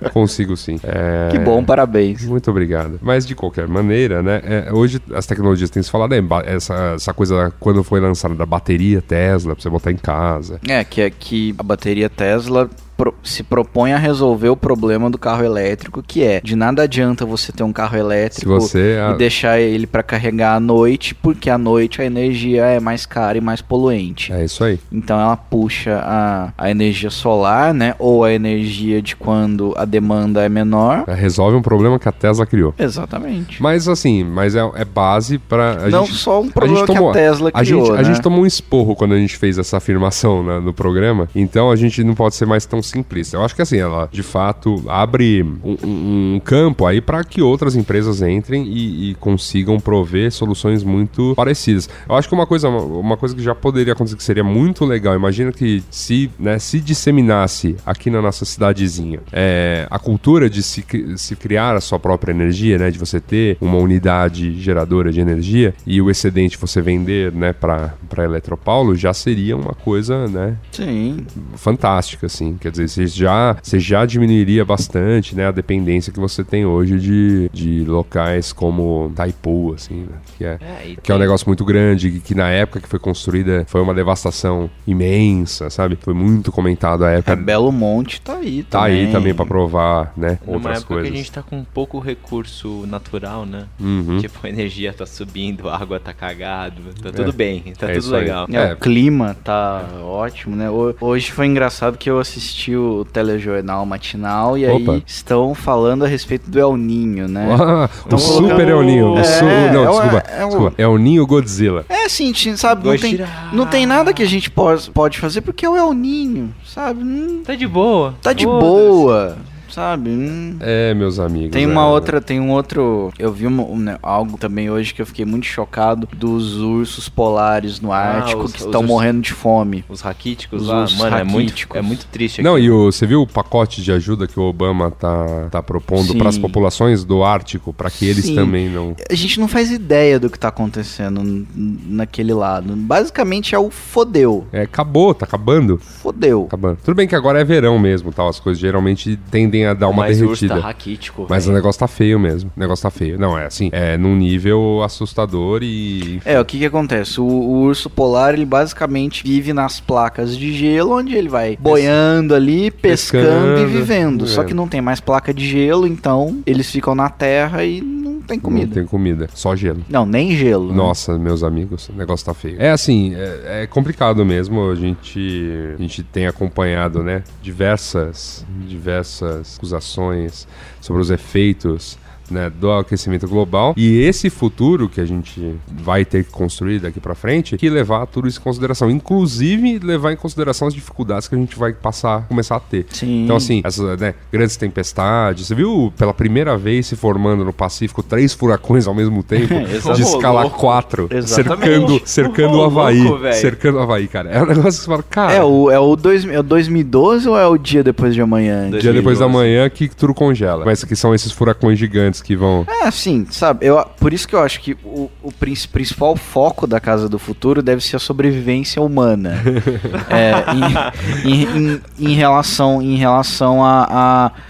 eu consigo sim. É, Que bom, parabéns. Muito obrigado. Mas de qualquer maneira, né? é, hoje as tecnologias têm se falado, é, ba- essa, essa coisa quando foi lançada da bateria Tesla, pra você botar em casa. É, que é que a bateria Tesla pro- se propõe a resolver o problema do carro elétrico, que é de nada adianta você ter um carro elétrico você. e deixar ele para carregar à noite, porque à noite a energia é mais cara e mais poluente. É isso aí. Então ela puxa a, a energia solar, né? Ou a energia de quando a demanda é menor. É, Resolve um problema que a Tesla criou. Exatamente. Mas assim, mas é, é base pra. A Não gente, só um problema que a Tesla a criou, gente, né? a gente tomou um esporro quando a gente fez essa afirmação né, no programa, então a gente não pode ser mais tão simplista. Eu acho que assim, ela de fato abre um, um- um campo aí para que outras empresas entrem e, e consigam prover soluções muito parecidas. Eu acho que uma coisa, uma coisa que já poderia acontecer que seria muito legal, imagina que se, né, se disseminasse aqui na nossa cidadezinha é, a cultura de se, se criar a sua própria energia, né, de você ter uma unidade geradora de energia e o excedente você vender, né, para para Eletropaulo, já seria uma coisa, né, Sim. fantástica, assim. Quer dizer, você já, você já diminuiria bastante, né, a dependência que você tem hoje de, de locais como Taipu, assim, né, que é, É, que é um negócio muito grande, que, que na época que foi construída foi uma devastação imensa, sabe? Foi muito comentado a É, época. Belo Monte tá aí Tá aí também pra provar, né, Numa outras época coisas. que a gente tá com pouco recurso natural, né? Uhum. Tipo, a energia tá subindo, a água tá cagado, tá tudo bem, tá É tudo legal. É, É. O clima tá ótimo, né? Ho- Hoje foi engraçado que eu assisti o telejornal matinal e Opa. aí estão falando a respeito do El Ninho, né? Ah, o Super El Ninho. o É, su- é não, o- desculpa. é o- desculpa. É o Ninho Godzilla. É assim, ti- sabe? Não tem, não tem nada que a gente pode, pode fazer porque é o El Ninho, sabe? Hum, Tá de boa. tá de Foda-se. boa, sabe? Hum. É, meus amigos. Tem é. uma outra, tem um outro. Eu vi uma- um, né, algo também hoje que eu fiquei muito chocado dos ursos polares no Ártico Ah, os- que os estão morrendo de fome. Os raquíticos Os lá, ursos mano, é muito, raquíticos. é muito triste Não, aqui. e o, você viu o pacote de ajuda que o Obama tá, tá propondo para as populações do Ártico, para que eles Sim. também não. A gente não faz ideia do que tá acontecendo naquele lado. Basicamente é o fodeu. É, acabou, tá acabando. Fodeu. Acabando. Tudo bem que agora é verão mesmo, tal. As coisas geralmente tendem a dar uma Mas o urso derretida. tá raquítico, Mas o velho. negócio tá feio mesmo. O negócio tá feio. Não, é assim, é num nível assustador e. É, o que que acontece? O, o urso polar, ele basicamente vive nas placas de gelo, onde ele vai boiando ali, pescando, e Pescando, vivendo. Só é. que não tem mais placa de gelo, então eles ficam na terra e não tem Não comida. tem comida, só gelo. Não, nem gelo. né? Nossa, meus amigos, o negócio tá feio. É assim, é, é complicado mesmo. A gente, a gente tem acompanhado, né, diversas, diversas acusações sobre os efeitos. Né, do aquecimento global e esse futuro que a gente vai ter que construir daqui pra frente que levar tudo isso em consideração inclusive levar em consideração as dificuldades que a gente vai passar começar a ter Sim. então assim essas né, grandes tempestades você viu pela primeira vez se formando no Pacífico três furacões ao mesmo tempo de escala Louco. 4 Exatamente. cercando, cercando o Havaí. louco, cercando o Havaí, cara. É um negócio que você fala, cara. É o, é, o dois, é o 2012 ou é o dia depois de amanhã? Dia depois da 2012. manhã que tudo congela. Mas que são esses furacões gigantes coisas que vão. É, assim, sabe? Eu, por isso que eu acho que o, o prin- principal foco da Casa do Futuro deve ser a sobrevivência humana. É, em, em- em- em relação, em relação a,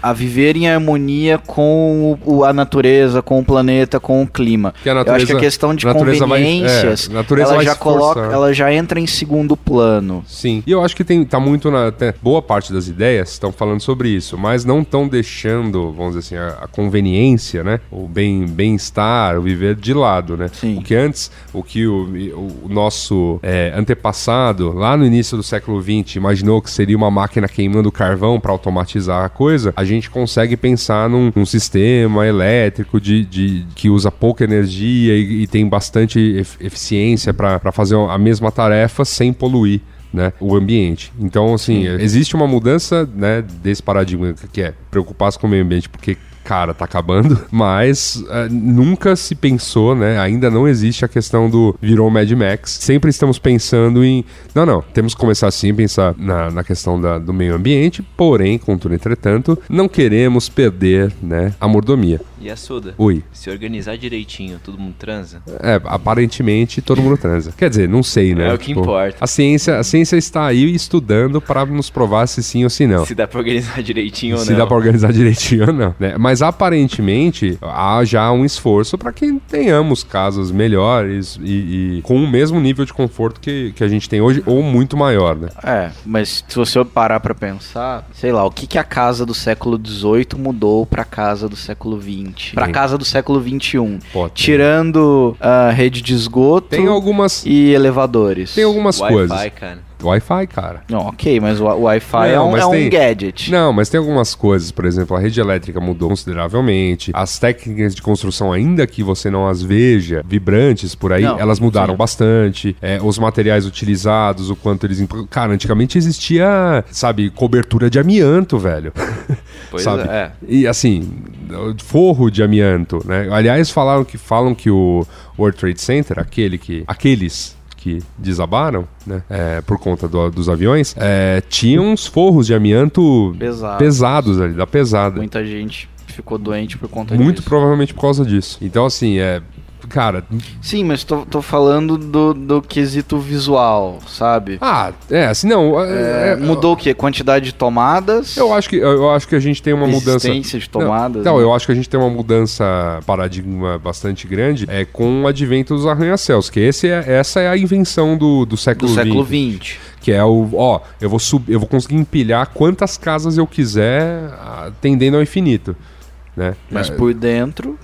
a, a viver em harmonia com o- a natureza, com o planeta, com o clima. Que a eu acho que natureza- a questão de natureza conveniências, é, a natureza ela já coloca, ela já entra em segundo plano. Sim. E eu acho que tem, tá muito na. até boa parte das ideias estão falando sobre isso, mas não estão deixando, vamos dizer assim, a, a conveniência, né? O bem- bem-estar, o viver de lado, né? Sim. O que antes, o que o, o- nosso é, antepassado, lá no início do século XX, imaginou que seria uma máquina queimando carvão para automatizar a coisa, a gente consegue pensar num, num sistema elétrico de, de- que usa pouca energia e, e tem bastante ef- eficiência para fazer a mesma tarefa sem poluir. Né, o ambiente. Então, assim, existe uma mudança né, desse paradigma que é preocupar-se com o meio ambiente, porque cara, tá acabando, mas eh, nunca se pensou, né? Ainda não existe a questão do virou Mad Max. Sempre estamos pensando em. Não, não, temos que começar sim pensar na, na questão da- do meio ambiente, porém, contudo, entretanto, não queremos perder, né, a mordomia. E a Suda? Oi. Se organizar direitinho, todo mundo transa? É, aparentemente todo mundo transa. Quer dizer, não sei, né? É o que importa. A ciência, a ciência está aí estudando para nos provar se sim ou se não. Se dá pra organizar direitinho ou se não. dá pra organizar direitinho ou não. né? Mas aparentemente há já um esforço para que tenhamos casas melhores e, e com o mesmo nível de conforto que, que a gente tem hoje, ou muito maior, né? É, mas se você parar pra pensar, sei lá, o que, que a casa do século XVIII mudou pra casa do século XX? Pra Tem. casa do século XXI? Pô, Tirando a rede de esgoto Tem algumas, e elevadores. tem algumas Wi-Fi, coisas. cara. Wi-Fi, cara. Não, ok, mas o Wi-Fi é Não, um, é um tem- gadget. Não, mas tem algumas coisas, por exemplo, a rede elétrica mudou consideravelmente, as técnicas de construção, ainda que você não as veja vibrantes por aí, Não, elas mudaram sim. bastante, é, os materiais utilizados, o quanto eles... Cara, antigamente existia, sabe, cobertura de amianto, velho. Pois sabe? é. E assim, forro de amianto, né? Aliás, falaram que falam que o World Trade Center, aquele que, aqueles que desabaram, né, é, por conta do- dos aviões, é, tinham uns forros de amianto Pesado. pesados ali, da pesada. Muita gente ficou doente por conta Muito disso. provavelmente por causa disso. Então, assim, é. Cara, Sim, mas tô, tô falando do, do quesito visual, sabe? ah, é, assim, não. É, é, mudou o quê? Quantidade de tomadas? Eu acho que, eu acho que a gente tem uma mudança. De tomadas, Não, não, né? eu acho que a gente tem uma mudança paradigma bastante grande é, com o advento dos arranha-céus, que esse é, essa é a invenção do, do século do século XX. XX. Que é o, ó, eu vou subir, eu vou conseguir empilhar quantas casas eu quiser, ah, tendendo ao infinito. Né? Mas É, por dentro,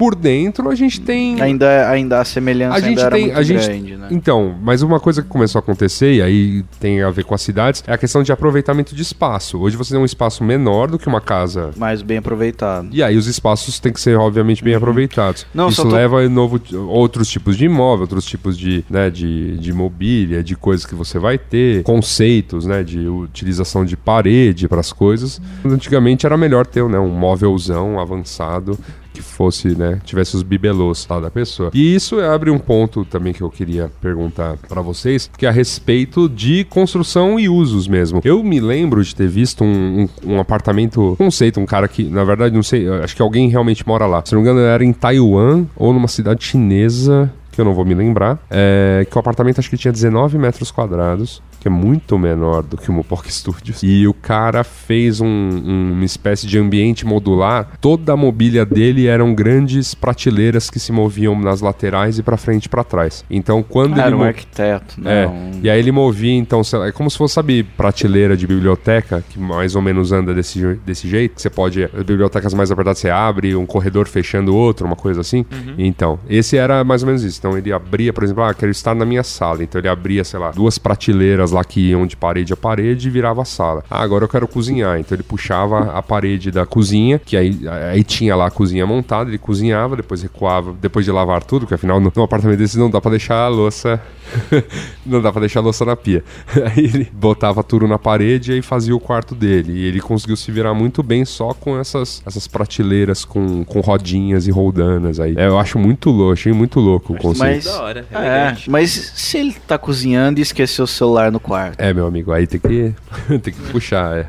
por dentro a gente tem. ainda, ainda a semelhança a gente tem. A gente, grande, né? Então, mas uma coisa que começou a acontecer, e aí tem a ver com as cidades, é a questão de aproveitamento de espaço. Hoje você tem um espaço menor do que uma casa Mais bem aproveitado. E aí os espaços têm que ser, obviamente, bem aproveitados. Uhum. Não, Isso tô- leva a novo, outros tipos de imóvel, outros tipos de, né, de, de mobília, de coisas que você vai ter, conceitos, né, de utilização de parede para as coisas. Antigamente era melhor ter né, um móvelzão avançado que fosse, né, tivesse os bibelôs lá da pessoa. E isso abre um ponto também que eu queria perguntar para vocês, que é a respeito de construção e usos mesmo. Eu me lembro de ter visto um, um, um apartamento conceito, um cara que, na verdade, não sei, acho que alguém realmente mora lá. Se não me engano, era em Taiwan ou numa cidade chinesa que eu não vou me lembrar, é, que o apartamento acho que tinha 19 metros quadrados, que é muito menor do que o Mopoc Studios. E o cara fez um- um- uma espécie de ambiente modular. Toda a mobília dele eram grandes prateleiras que se moviam nas laterais e pra frente e pra trás. Então, quando Ah, ele era um mo- arquiteto, é, né? Um- e aí ele movia, então, sei lá, é como se fosse, sabe, prateleira de biblioteca, que mais ou menos anda desse, desse jeito. Você pode, as bibliotecas mais apertadas, você abre, um corredor fechando outro, uma coisa assim. Então, esse era mais ou menos isso. Então, ele abria, por exemplo, ah, quero estar na minha sala. Então, ele abria, sei lá, duas prateleiras lá que iam de parede a parede e virava a sala. Ah, agora eu quero cozinhar. Então, ele puxava a parede da cozinha, que aí, aí tinha lá a cozinha montada, ele cozinhava, depois recuava, depois de lavar tudo, porque afinal, num apartamento desse não dá pra deixar a louça não dá pra deixar a louça na pia. Aí ele botava tudo na parede e aí fazia o quarto dele. E ele conseguiu se virar muito bem só com essas, essas prateleiras com, com rodinhas e roldanas aí. É, eu acho muito louco, achei muito louco o conceito. Mas, Da hora, é, elegante. mas se ele tá cozinhando e esqueceu o celular no quarto? É, meu amigo, aí tem que, tem que puxar. É.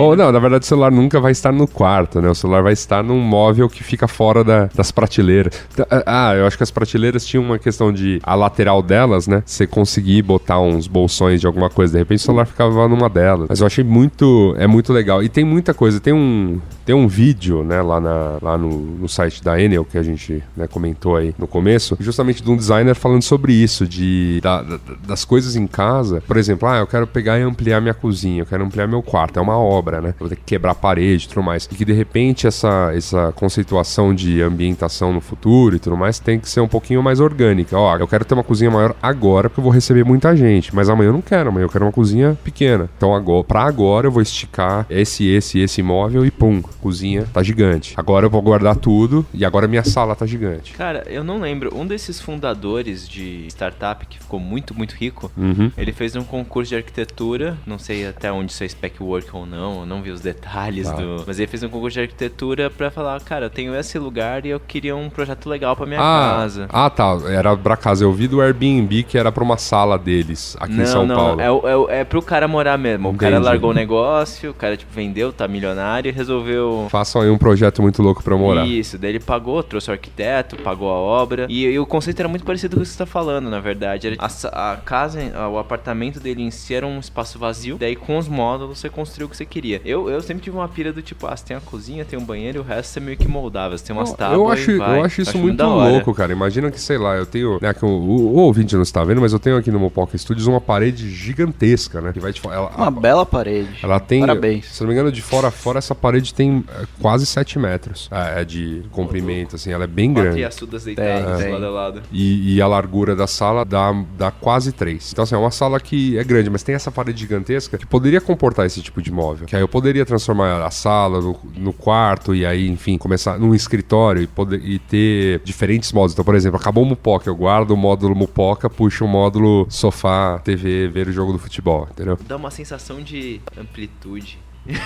Ou não, na verdade o celular nunca vai estar no quarto, né? O celular vai estar num móvel que fica fora da- das prateleiras. Tá, Ah, eu acho que as prateleiras tinham uma questão de a lateral delas, né? Você conseguir botar uns bolsões de alguma coisa, de repente o celular ficava numa delas. Mas eu achei muito, é muito legal. E tem muita coisa, tem um, tem um vídeo, né, lá, na, lá no, no site da Enel que a gente né, comentou aí no começo, justamente de um designer falando sobre isso, de da- da- das coisas em casa. Por exemplo, ah, eu quero pegar e ampliar minha cozinha, eu quero ampliar meu quarto. É uma obra, né? Eu vou ter que quebrar a parede e tudo mais. E que de repente essa, essa conceituação de ambientação no futuro e tudo mais tem que ser um pouquinho mais orgânica. Ó, eu quero ter uma cozinha maior agora porque eu vou receber muita gente, mas amanhã eu não quero, amanhã eu quero uma cozinha pequena. Então agora, pra agora eu vou esticar esse, esse, esse móvel e pum, cozinha tá gigante. Agora eu vou guardar tudo e agora minha sala tá gigante. Cara, eu não lembro. Um desses fundadores de startup que ficou muito, muito rico, Uhum. ele fez um concurso de arquitetura. Não sei até onde isso é spec work ou não, eu não vi os detalhes Tá. do. Mas ele fez um concurso de arquitetura pra falar: cara, eu tenho esse lugar e eu queria um projeto legal pra minha Ah, casa. ah, tá. Era pra casa. Eu vi do Airbnb que era pra uma sala deles aqui não, em São não, Paulo. É, o- é, o- é pro cara morar mesmo. O cara Entendi. largou o negócio, o cara tipo, vendeu, tá milionário e resolveu. Façam aí um projeto muito louco pra morar. Isso, daí ele pagou, trouxe o arquiteto, pagou a obra. E, e o conceito era muito parecido com o que você tá falando, na verdade. A, a casa, o apartamento dele em si era um espaço vazio. Daí com os módulos você construiu o que você queria. Eu, eu sempre tive uma pira do tipo, ah, você tem a cozinha, tem um banheiro e o resto você meio que moldava. Você tem umas Eu- tábuas. eu acho, eu acho isso muito louco, cara. Imagina que, sei lá, eu tenho. Né, que o, o, o ouvinte não está vendo, mas eu tenho aqui no Mopoca Studios uma parede gigantesca, né? Que vai te fa- ela, Uma a- bela parede. ela tem. Parabéns. Se não me engano, de fora a fora, essa parede tem é, quase 7 metros é, de comprimento, assim. Ela é bem Quatro grande. açudas deitadas Tem, lado a lado. E, e a largura da sala dá, dá quase 3. Então, assim, é uma sala que é grande, mas tem essa parede gigantesca que poderia comportar esse tipo de móvel. Que aí eu poderia transformar a sala no, no quarto e aí, enfim, começar num escritório e, poder, e ter diferentes módulos. Então, por exemplo, acabou o Mupoca, eu guardo o módulo Mupoca, puxo o módulo sofá, TV, ver o jogo do futebol, entendeu? Dá uma sensação de amplitude.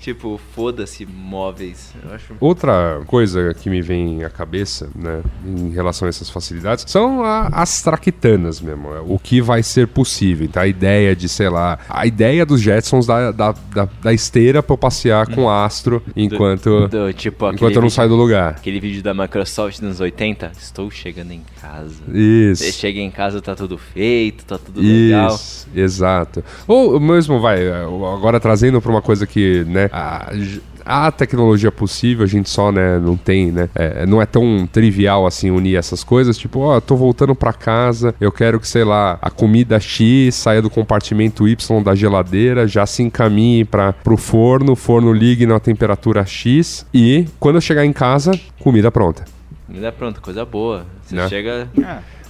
tipo, foda-se móveis. Acho. Outra coisa que me vem à cabeça, né, em relação a essas facilidades, são a- as traquitanas mesmo. é, O que vai ser possível. Então, a ideia de, sei lá, a ideia dos Jetsons da, da, da, da esteira pra eu passear com o astro enquanto, Do, tipo, aquele enquanto eu não vídeo- saio do lugar. Aquele vídeo da Microsoft nos 80, estou chegando em casa. Você Isso. chega em casa, tá tudo feito, tá tudo legal. Isso, exato. Ou mesmo, vai, agora trazendo pra uma coisa que, né, a, a tecnologia possível, a gente só, né, não tem, né, é, não é tão trivial assim unir essas coisas, tipo, ó, tô voltando pra casa, eu quero que, sei lá, a comida X saia do compartimento Y da geladeira, já se encaminhe para pro forno, o forno ligue na temperatura X e quando eu chegar em casa, comida pronta. Me dá pronto, coisa boa. Você Né? chega.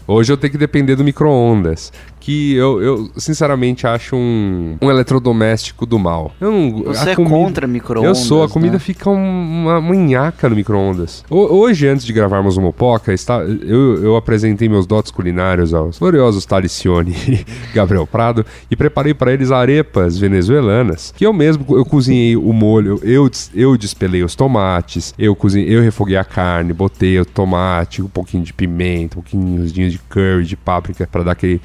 Hoje eu tenho que depender do micro-ondas. Que eu, eu, sinceramente, acho um, um eletrodoméstico do mal. Eu não, Você é comida- contra micro-ondas, Eu sou, a comida né? fica um- uma manhaca no micro-ondas. Ho- Hoje, antes de gravarmos o Mopoca, está, eu, eu apresentei meus dotes culinários aos gloriosos Talicione e Gabriel Prado e preparei para eles arepas venezuelanas, que eu mesmo eu cozinhei o molho, eu, eu despelei os tomates, eu cozinhei, eu refoguei a carne, botei o tomate, um pouquinho de pimenta, um pouquinho de curry, de páprica, para dar aquele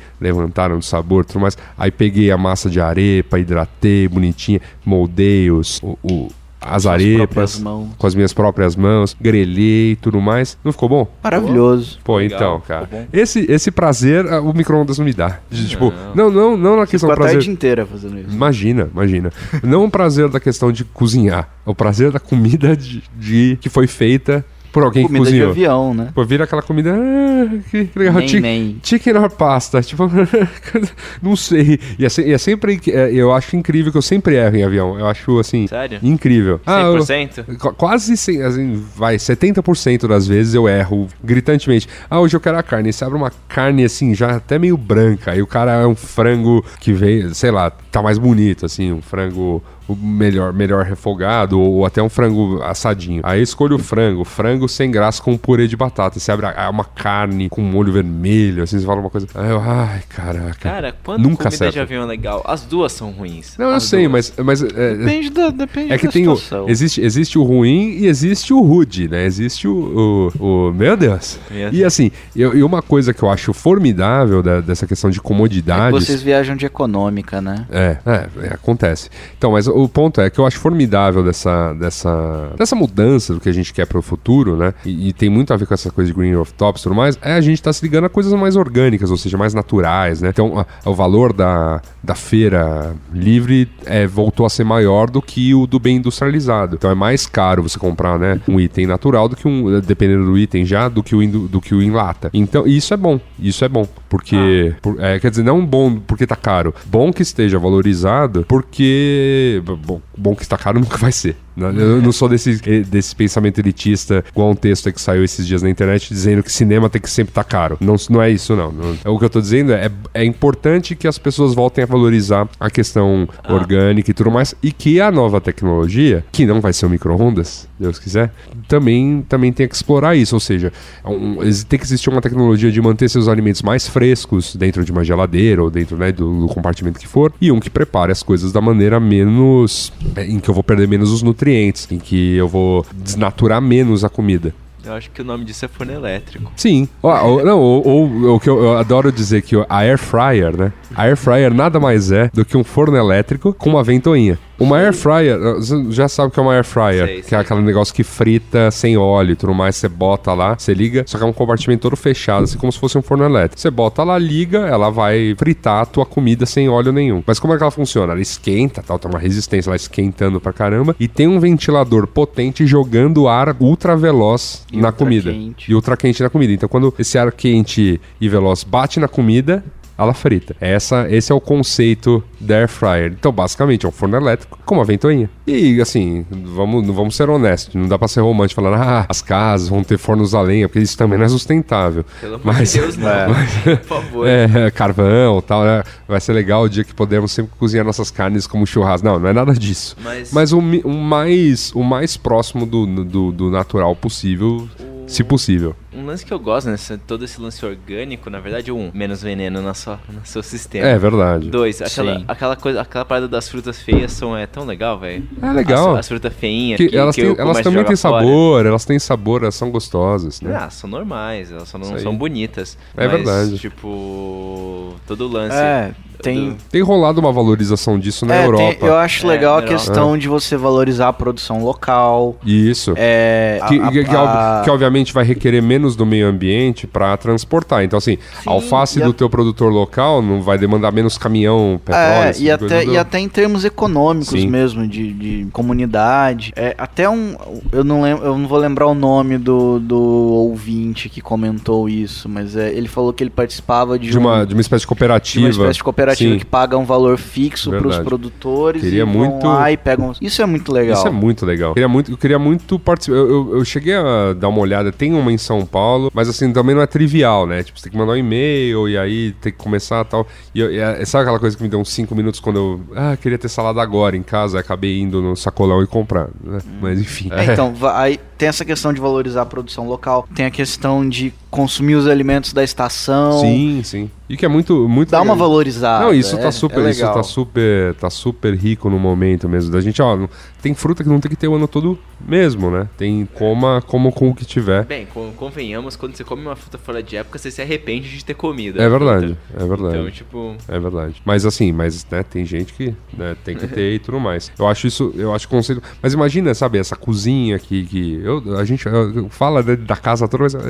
levantaram no sabor, tudo mais. Aí peguei a massa de arepa, hidratei bonitinha, moldei os, o, o- as Com as próprias arepas mãos. com as minhas próprias mãos, grelhei e tudo mais. Não ficou bom? Maravilhoso. Pô, Legal, então, cara. Esse, esse prazer ah, o micro-ondas não me dá. De, Tipo, não, não, não na questão do prazer. tarde inteira fazendo isso. Imagina, imagina. Não o prazer da questão de cozinhar. O prazer da comida de, de- que foi feita por alguém Comida que de cozinhou. avião, né? Pô, vira aquela comida. Ah, que, legal. Nem, nem. Chicken or pasta? Tipo, não sei. E é, e é sempre. é, eu acho incrível que eu sempre erro em avião. Eu acho assim. Sério? Incrível. Ah, eu- 100%? Qu- Quase, cem- assim, vai, 70% das vezes eu erro gritantemente. Ah, hoje eu quero a carne. E Você abre uma carne, assim, já até meio branca. Aí o cara é um frango que veio, sei lá, tá mais bonito, assim, um frango o melhor, melhor refogado ou, até um frango assadinho. Aí eu escolho o frango, frango sem graça com purê de batata. Você abre a- ah, uma carne com molho vermelho, assim, você fala uma coisa. Aí eu, ai, caraca. Cara, quando Nunca comida acerta. de avião é legal, as duas são ruins. Não, eu sei, duas. mas, mas é, Depende da, depende é que da tem o. situação. Existe, existe o ruim e existe o rude, né? Existe o. o, o- meu Deus. E assim, eu- e uma coisa que eu acho formidável da- dessa questão de É que comodidades. vocês viajam de econômica, né? É, é, é, acontece. Então, mas o ponto é que eu acho formidável dessa, dessa, dessa mudança do que a gente quer pro futuro, né? E, e tem muito a ver com essa coisa de Green of Tops e tudo mais. É a gente tá se ligando a coisas mais orgânicas, ou seja, mais naturais, né? Então, a- o valor da, da feira livre é, voltou a ser maior do que o do bem industrializado. Então, é mais caro você comprar, né? Um item natural do que um, dependendo do item já, do que o, do que o em lata. Então, isso é bom. Isso é bom. Porque, por- é, quer dizer, não bom porque tá caro. Bom que esteja valorizado, porque. Bom, bom que está caro nunca vai ser. né? Eu não sou desse, eh, desse pensamento elitista, igual um texto que saiu esses dias na internet dizendo que cinema tem que sempre estar caro. Não, não é isso, não. Não- O que eu tô dizendo é, é importante que as pessoas voltem a valorizar a questão orgânica e tudo mais, e que a nova tecnologia, que não vai ser o micro-ondas, Deus quiser, também, também tem que explorar isso. Ou seja, é um- tem que existir uma tecnologia de manter seus alimentos mais frescos dentro de uma geladeira ou dentro né, do, do compartimento que for, e um que prepare as coisas da maneira menos. Em que eu vou perder menos os nutrientes, em que eu vou desnaturar menos a comida. Eu acho que o nome disso é forno elétrico. Sim. Ó, não, ou, ou- o que eu, eu adoro dizer que a air fryer, né? A air fryer nada mais é do que um forno elétrico com uma ventoinha. Uma air fryer, você já sabe o que é uma air fryer, Sei, que é aquele negócio que frita sem óleo e tudo mais, você bota lá, você liga, só que é um compartimento todo fechado, assim como se fosse um forno elétrico. Você bota lá, liga, ela vai fritar a tua comida sem óleo nenhum. Mas como é que ela funciona? Ela esquenta, tal, tem uma resistência lá esquentando pra caramba, e tem um ventilador potente jogando ar ultra veloz E na ultra comida. quente. E ultra quente na comida. Então, quando esse ar quente e veloz bate na comida, ela frita. Essa, esse é o conceito da air fryer. Então, basicamente, é um forno elétrico com uma ventoinha. E, assim, vamos, vamos ser honestos. Não dá pra ser romântico falando, ah, as casas vão ter fornos a lenha, porque isso também não é sustentável. Pelo amor Mas- de Deus, não. Por favor. É, carvão tal, né? Vai ser legal o dia que podemos sempre cozinhar nossas carnes como churrasco. Não, não é nada disso. Mas- Mas o, o mais, o mais próximo do, do, do natural possível, se possível. Um lance que eu gosto, né? Todo esse lance orgânico, na verdade, um, menos veneno na sua, no seu sistema. É verdade. Dois, aquela, Sim. aquela coisa, aquela parada das frutas feias são, é tão legal, velho. É legal. As, as frutas feinhas. Que Que, elas que o elas também têm sabor, elas têm sabor, elas são gostosas, né? Ah, são normais, elas só não são bonitas. É Mas, verdade. Tipo, todo o lance. É, tem. do- Tem rolado uma valorização disso na é, tem- Europa. eu acho É, legal na a questão de você valorizar a produção local. Isso. É, Que, a- que- que a- que obviamente vai requerer menos do meio ambiente para transportar. Então, assim, a alface e a- do teu produtor local não vai demandar menos caminhão, petróleo. É, e tipo de até, coisa e do- até em termos econômicos Sim. mesmo, de, de comunidade. É, até um. Eu não, lembro, eu não vou lembrar o nome do, do ouvinte que comentou isso, mas é, ele falou que ele participava de, de, uma, um- de uma espécie de de cooperativa. uma espécie de cooperativa Sim. que paga um valor fixo para os produtores Queria e vão muito- lá e pegam. Isso é muito legal. Isso é muito legal. Queria muito, eu queria muito participar. Eu, eu- eu cheguei a dar uma olhada, tem uma em São Paulo, mas assim, também não é trivial, né? Tipo, você tem que mandar um e-mail e aí tem que começar tal. E, eu- e é- sabe aquela coisa que me deu uns 5 minutos quando eu. Ah, queria ter salada agora em casa, acabei indo no sacolão e comprar. né? Mas enfim. É, então, va- aí tem essa questão de valorizar a produção local, tem a questão de consumir os alimentos da estação. Sim, sim. E que é muito, muito Dá uma legal. valorizada. Não, isso é- tá super, é isso tá super, tá super rico no momento mesmo. Da gente, ó, tem fruta que não tem que ter o ano todo mesmo, né? Tem coma, como com o que tiver. Bem, con- convenhamos, quando você come uma fruta fora de época, você se arrepende de ter comido. É verdade, fruta. é verdade. Então, tipo. É verdade. Mas assim, mas né, tem gente que né, tem que ter e tudo mais. Eu acho isso, eu acho conceito. Mas imagina, sabe, essa cozinha que, que eu, a gente fala né, da casa toda, mas eu,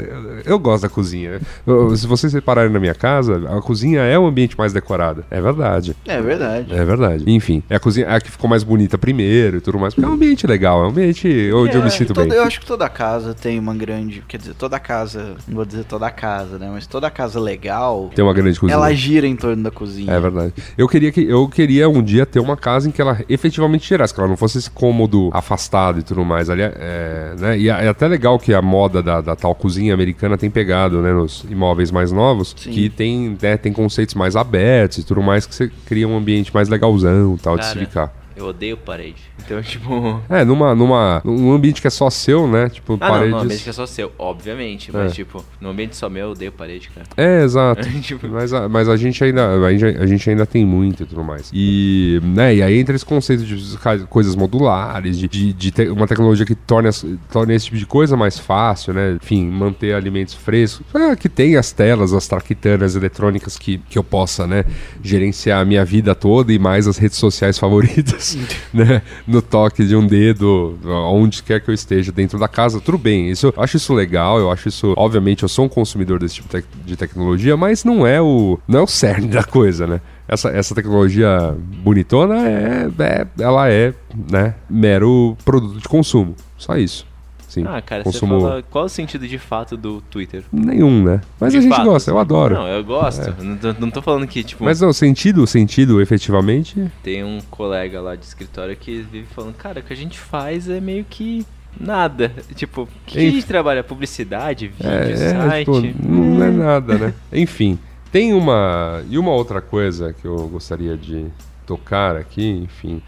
eu gosto da cozinha. Eu- se vocês repararem na minha casa, a cozinha é o ambiente mais decorado. É verdade. É verdade. É verdade. Enfim, é a cozinha é a que ficou mais bonita primeiro e tudo mais. Porque é um ambiente legal, é um ambiente onde eu É, me sinto toda- bem. Eu acho que toda casa tem uma grande. Quer dizer, toda casa. Não vou dizer toda casa, né? Mas toda casa legal. Tem uma grande cozinha. Ela gira em torno da cozinha. É verdade. Eu queria que eu queria um dia ter uma casa em que ela efetivamente gerasse, que ela não fosse esse cômodo afastado e tudo mais. Ali, é, né? E é até legal que a moda da, da tal cozinha americana tem pegado, né, nos imóveis mais novos, Sim. que tem, né, tem conceitos mais abertos e tudo mais que você cria um ambiente mais legalzão, tal, de se Cara, ficar. Eu odeio parede. Então, tipo. É, numa, numa, num ambiente que é só seu, né? Tipo, Ah, não, paredes. não, ambiente que é só seu, obviamente. Mas, É. tipo, no ambiente só meu, eu odeio parede, cara. É, exato. Tipo- mas, a, mas a gente ainda a gente, a gente ainda tem muito e tudo mais. E, né, e aí entra esse conceito de coisas modulares, de, de, de ter uma tecnologia que torne, as- torne esse tipo de coisa mais fácil, né? Enfim, manter alimentos frescos. É, que tem as telas, as traquitanas eletrônicas que, que eu possa, né, gerenciar a minha vida toda e mais as redes sociais favoritas, né? No toque de um dedo, onde quer que eu esteja dentro da casa, tudo bem. Isso, eu acho isso legal, eu acho isso. Obviamente, eu sou um consumidor desse tipo de tecnologia, mas não é o, não é o cerne da coisa, né? Essa, essa tecnologia bonitona é, é- ela é, né, mero produto de consumo. Só isso. Sim. Ah, cara, consumo você fala. Qual o sentido de fato do Twitter? nenhum, né? Mas De a gente fato, gosta, eu adoro. Não, eu gosto. Não, tô, não tô falando que, tipo, Mas não, sentido, sentido, efetivamente. tem um colega lá de escritório que vive falando, cara, o que a gente faz é meio que nada. Tipo, o que a gente trabalha? Publicidade, vídeo, É, é, site. tipo, não é nada, né? Enfim, tem uma. E uma outra coisa que eu gostaria de tocar aqui, enfim.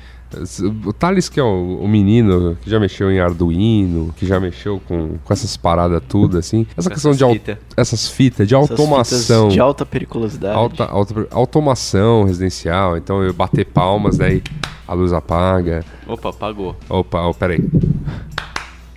O Thales, que é o, o menino que já mexeu em Arduino, que já mexeu com, com essas paradas tudo, assim. Essa Com questão essas de fita. essas fitas de Essas automação. fitas de alta periculosidade. Alta, alta- automação residencial, então eu bater palmas, daí a luz apaga. Opa, apagou. Opa, oh, peraí.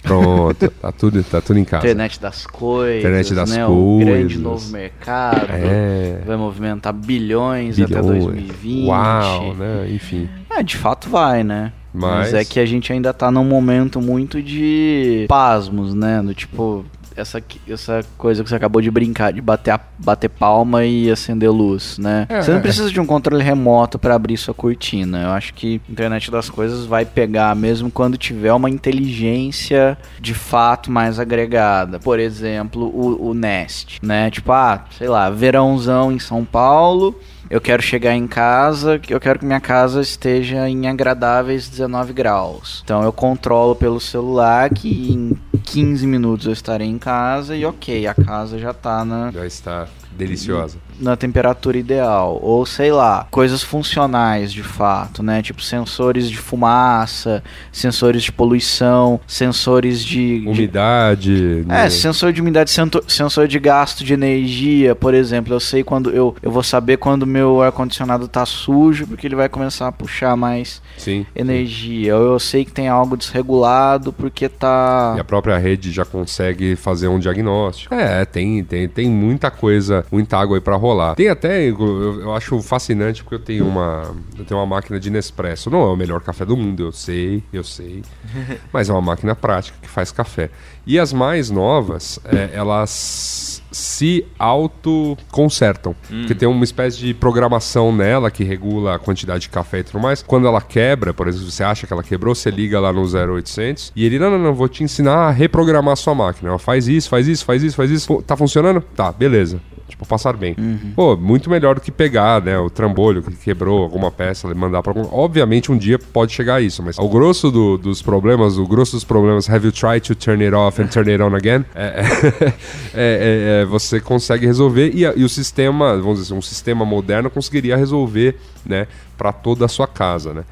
Pronto, tá tudo, tá tudo em casa. Internet das coisas, Internet das né? O grande coisas. novo mercado. É. Vai movimentar bilhões, até Bilhões. 2020. Uau, né? Enfim. É, de fato vai, né? Mas- Mas... é que a gente ainda tá num momento muito de pasmos, né? Do tipo, essa, essa coisa que você acabou de brincar, de bater, a- bater palma e acender luz, né? É, você não precisa de um controle remoto para abrir sua cortina. Eu acho que a internet das coisas vai pegar mesmo quando tiver uma inteligência de fato mais agregada. Por exemplo, o, o Nest, né? Tipo, ah, sei lá, verãozão em São Paulo. Eu quero chegar em casa, eu quero que minha casa esteja em agradáveis 19 graus. Então eu controlo pelo celular que em 15 minutos eu estarei em casa e ok, a casa já tá na, Já está deliciosa. na temperatura ideal. Ou sei lá, coisas funcionais de fato, né? Tipo sensores de fumaça, sensores de poluição, sensores de. de- Umidade. né? é, sensor de umidade, sensor de gasto de energia, por exemplo. Eu sei quando eu, eu vou saber quando meu ar-condicionado tá sujo, porque ele vai começar a puxar mais Sim. energia. Ou eu sei que tem algo desregulado porque tá. E a própria rede já consegue fazer um diagnóstico. É, tem, tem, tem muita coisa, muita água aí pra rolar. Tem até, eu, eu acho fascinante porque eu tenho uma, eu tenho uma máquina de Nespresso. Não é o melhor café do mundo, eu sei, eu sei. mas é uma máquina prática que faz café. E as mais novas, é, elas se auto-consertam. Porque tem uma espécie de programação nela que regula a quantidade de café e tudo mais. Quando ela quebra, por exemplo, você acha que ela quebrou, você liga lá no 0800 e ele, não, não, não, vou te ensinar a reprogramar a sua máquina. Ela faz isso, faz isso, faz isso, faz isso. Pô, tá funcionando? Tá, beleza. Tipo, passar bem. Pô, muito melhor do que pegar, né, o trambolho que quebrou alguma peça mandar pra... Obviamente, um dia pode chegar a isso, mas o grosso do- dos problemas, o grosso dos problemas, have you tried to turn it off and turn it on again? É, é- é- é- você consegue resolver e, e o sistema, vamos dizer assim, um sistema moderno conseguiria resolver, né, para toda a sua casa, né?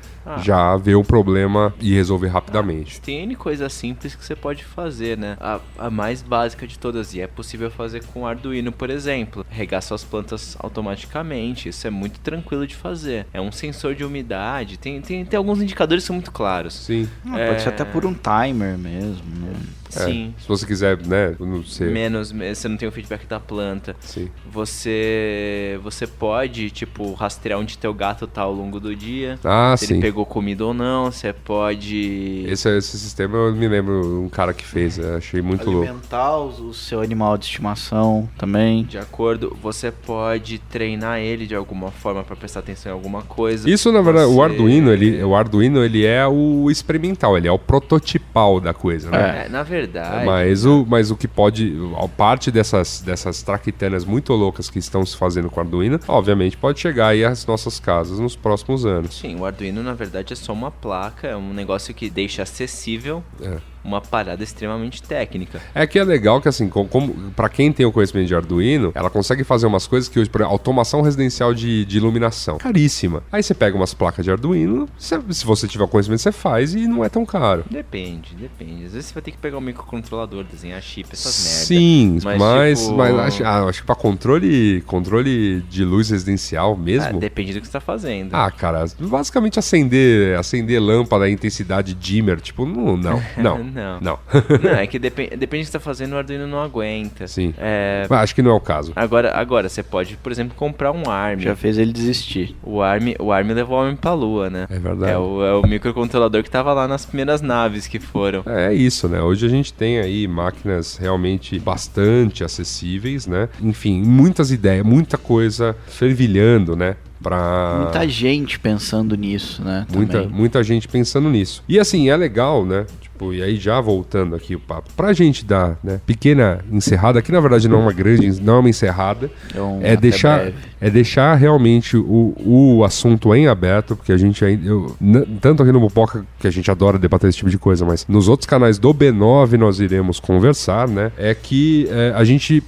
Já ver o problema e resolver rapidamente. Tem N coisas simples que você pode fazer, né? A, a mais básica de todas, e é possível fazer com Arduino, por exemplo. Regar suas plantas automaticamente, isso é muito tranquilo de fazer. É um sensor de umidade, tem, tem, tem alguns indicadores que são muito claros. Sim. Ah, Pode ser até por um timer mesmo, né? É, Sim. Se você quiser, né, não sei. Menos, me- você não tem o feedback da planta. Sim. Você você pode, tipo, rastrear onde teu gato tá ao longo do dia. Ah, se sim. ele pegou comida ou não. Você pode. Esse, esse sistema eu me lembro um cara que fez, achei muito louco. Alimentar o o seu animal de estimação também. De acordo, você pode treinar ele de alguma forma pra prestar atenção em alguma coisa. Isso, na verdade, o Você- Arduino, ele, o Arduino, ele é o experimental, ele é o prototipal da coisa, né? É, na verdade. Mas o, mas o que pode, a parte dessas, dessas traquitanas muito loucas que estão se fazendo com o Arduino, obviamente pode chegar aí às nossas casas nos próximos anos. Sim, o Arduino na verdade é só uma placa, é um negócio que deixa acessível É. uma parada extremamente técnica. É que é legal que, assim, com- como, para quem tem o conhecimento de Arduino, ela consegue fazer umas coisas que hoje, por exemplo, automação residencial de, de iluminação. Caríssima. Aí você pega umas placas de Arduino, você- se você tiver o conhecimento, você faz e não é tão caro. Depende, depende. Às vezes você vai ter que pegar um microcontrolador, desenhar chip, essas merdas. Sim, mas, Mas, mas, tipo- acho, ah, acho que pra controle, controle de luz residencial Ah, mesmo. depende do que você tá fazendo. Ah, cara, basicamente acender, acender lâmpada, intensidade dimmer, tipo, não, não, não, Não. não. Não, é que depende, depende do que você tá fazendo, o Arduino não aguenta. Sim. É, Mas acho que não é o caso. agora, agora, você pode, por exemplo, comprar um ARM. Já fez ele desistir. O ARM, o ARM levou o homem pra lua, né? É verdade. É o, é o microcontrolador que tava lá nas primeiras naves que foram. É isso, né? Hoje a gente tem aí máquinas realmente bastante acessíveis, né? Enfim, muitas ideias, muita coisa fervilhando, né? Pra... Muita gente pensando nisso, né? Muita, também. muita gente pensando nisso. E assim, é legal, né? Tipo, e aí já voltando aqui o papo, pra gente dar, né, pequena encerrada, que na verdade não é uma grande, não é uma encerrada, É um é até deixar, breve. é deixar realmente o, o assunto em aberto, porque a gente ainda, eu, tanto aqui no Mupoca, que a gente adora debater esse tipo de coisa, mas nos outros canais do B9 nós iremos conversar, né, é que é, a gente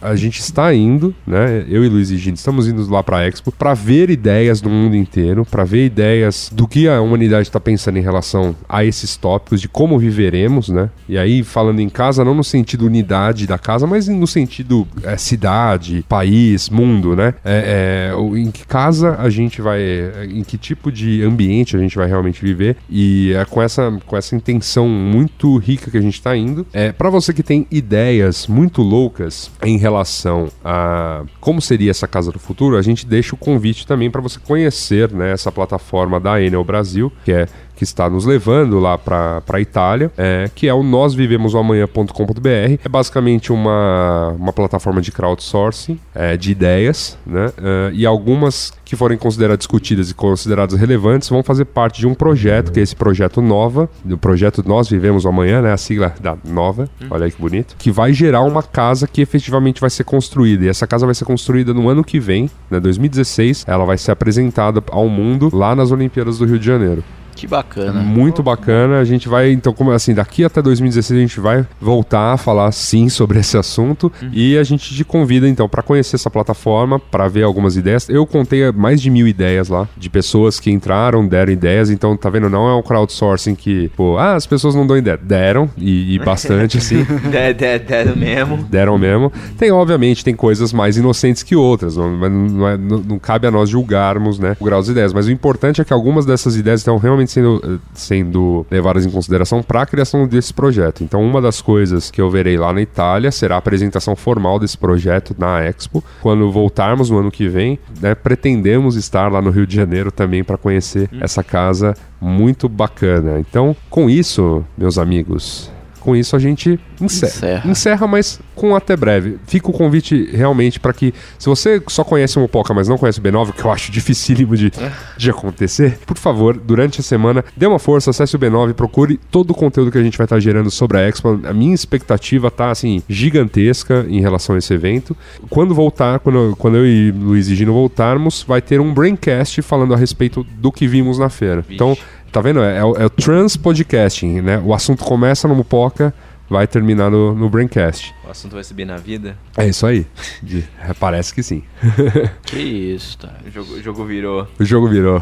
a gente está indo, né? Eu e Luiz e Gino estamos indo lá para a Expo para ver ideias do mundo inteiro, para ver ideias do que a humanidade está pensando em relação a esses tópicos, de como viveremos, né? E aí falando em casa, não no sentido unidade da casa, mas no sentido é, cidade, país, mundo, né? É, é, em que casa a gente vai, em que tipo de ambiente a gente vai realmente viver e é com essa com essa intenção muito rica que a gente está indo. É para você que tem ideias muito loucas em relação a como seria essa casa do futuro, a gente deixa o convite também para você conhecer, né, essa plataforma da Enel Brasil, que é que está nos levando lá para a Itália, é, que é o nosvivemosamanhã.com.br. É basicamente uma, uma plataforma de crowdsourcing é, de ideias, né? é, e algumas que forem consideradas discutidas e consideradas relevantes vão fazer parte de um projeto, que é esse projeto Nova, do projeto Nós Vivemos Amanhã, né? A sigla da Nova, olha aí que bonito, que vai gerar uma casa que efetivamente vai ser construída. E essa casa vai ser construída no ano que vem, né? 2016. Ela vai ser apresentada ao mundo lá nas Olimpíadas do Rio de Janeiro. Que bacana. Muito bacana. A gente vai, então, como assim, daqui até 2016 a gente vai voltar a falar sim sobre esse assunto e a gente te convida então para conhecer essa plataforma, para ver algumas ideias. Eu contei mais de mil ideias lá de pessoas que entraram, deram ideias. Então, tá vendo? Não é um crowdsourcing que, pô, ah, as pessoas não dão ideia. Deram e, e bastante assim. De, de, de, mesmo. Deram mesmo. Tem, obviamente, tem coisas mais inocentes que outras. Não, mas não, é- não- não cabe a nós julgarmos, né, o grau das ideias. Mas o importante é que algumas dessas ideias estão realmente sendo, sendo levadas em consideração para a criação desse projeto. Então, uma das coisas que eu verei lá na Itália será a apresentação formal desse projeto na Expo. Quando voltarmos no ano que vem, né, pretendemos estar lá no Rio de Janeiro também para conhecer essa casa muito bacana. Então, com isso, meus amigos, com isso a gente encerra. Encerra. Encerra, mas com até breve. Fica o convite realmente para que, se você só conhece o Mopoca, mas não conhece o B9, que eu acho dificílimo de, de acontecer, por favor, durante a semana, dê uma força, acesse o B9, procure todo o conteúdo que a gente vai estar gerando sobre a Expo. A minha expectativa tá, assim, gigantesca em relação a esse evento. Quando voltar, quando, quando eu e Luiz e Gino voltarmos, vai ter um Braincast falando a respeito do que vimos na feira. Então, Tá vendo? É, é o, é o Trans Podcasting, né? O assunto começa no Mupoca, vai terminar no, no Braincast. O assunto vai subir na vida. É isso aí. De- é, parece que sim. Que isso, tá. O jogo, o jogo virou. O jogo virou.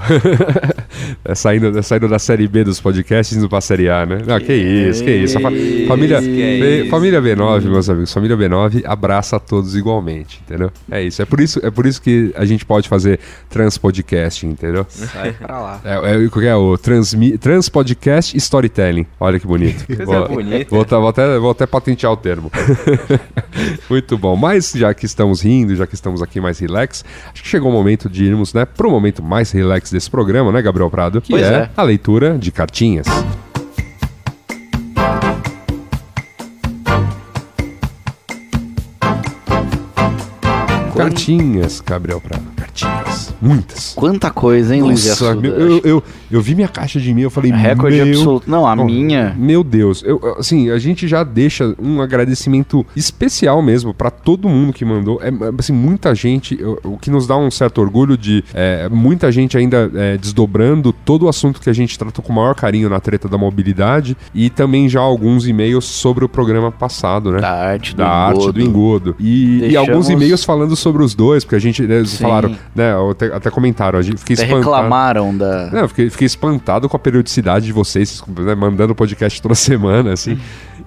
é, saindo, é saindo da série B dos podcasts indo pra série A, né? Não, que isso, que isso. Família, que B- isso. família B9, meus amigos, família B9 abraça a todos igualmente, entendeu? É isso. É por isso, é por isso que a gente pode fazer trans podcasting, entendeu? Sai pra lá. É, é, o que é o transmi, Trans Podcast Storytelling. Olha que bonito. Coisa bonita. Vou, tá- vou até, vou até patentear o termo. Muito bom. Mas já que estamos rindo, já que estamos aqui mais relax, acho que chegou o momento de irmos, né, pro momento mais relax desse programa, né, Gabriel Prado? Que Pois é, é. a leitura de cartinhas. Coleção Cartinhas, Gabriel Prado. Cartinhas. Muitas. Quanta coisa, hein, Luiz Nossa, meu, eu, eu, eu vi minha caixa de e-mail, eu falei, Recorde meu... absoluto. Não, a Oh, minha. Meu Deus, eu, assim, a gente já deixa um agradecimento especial mesmo pra todo mundo que mandou. É, assim, muita gente, eu- o que nos dá um certo orgulho de é, muita gente ainda é, desdobrando todo o assunto que a gente tratou com o maior carinho na treta da mobilidade e também já alguns e-mails sobre o programa passado, né? Da arte do da arte do engodo. engodo. E, e Deixamos- alguns e-mails falando sobre os dois, porque a gente, né, eles Sim. falaram, né, até, até comentaram, a gente fiquei Até espantado. reclamaram da. Não, eu fiquei, fiquei espantado com a periodicidade de vocês, né, mandando podcast toda semana, assim.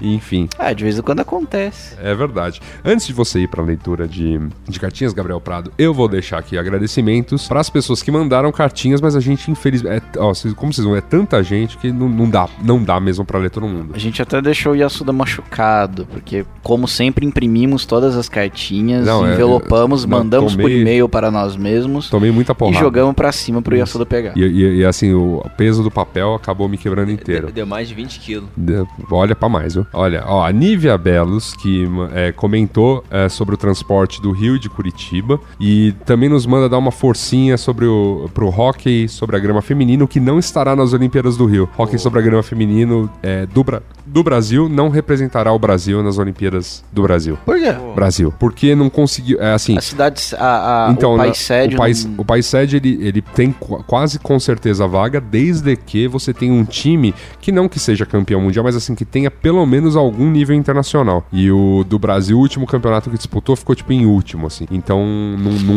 E, Enfim, Ah, de vez em quando acontece. é verdade. Antes de você ir para a leitura de, de cartinhas, Gabriel Prado, eu vou deixar aqui agradecimentos para as pessoas que mandaram cartinhas, mas a gente, infelizmente. É, ó, como vocês vão, é tanta gente que não, não dá, não dá mesmo para ler todo mundo. A gente até deixou o Yasuda machucado, porque, como sempre, imprimimos todas as cartinhas, Não, é- envelopamos, é- não, mandamos por tomei- e-mail para nós mesmos Tomei muita e porrada. jogamos pra cima pro Isso. Yasuda pegar. E, e- e, assim, o peso do papel acabou me quebrando inteiro. Deu, deu mais de 20 quilos. De- Olha pra mais, viu? Olha, ó, a Nívia Belos, que é, comentou é, sobre o transporte do Rio e de Curitiba, e também nos manda dar uma forcinha sobre o pro hockey sobre a grama feminino, que não estará nas Olimpíadas do Rio. Hockey sobre a grama feminino é, Bra- do Brasil não representará o Brasil nas Olimpíadas do Brasil. Por quê? Brasil. Porque não conseguiu. É assim. A cidade, a, a, Então, o país sede o país, não- o país sede ele, ele tem qu- quase com certeza vaga, desde que você tenha um time que não que seja campeão mundial, mas assim que tenha pelo menos algum nível internacional. E o do Brasil, o último campeonato que disputou ficou tipo em último, assim. Então não, não,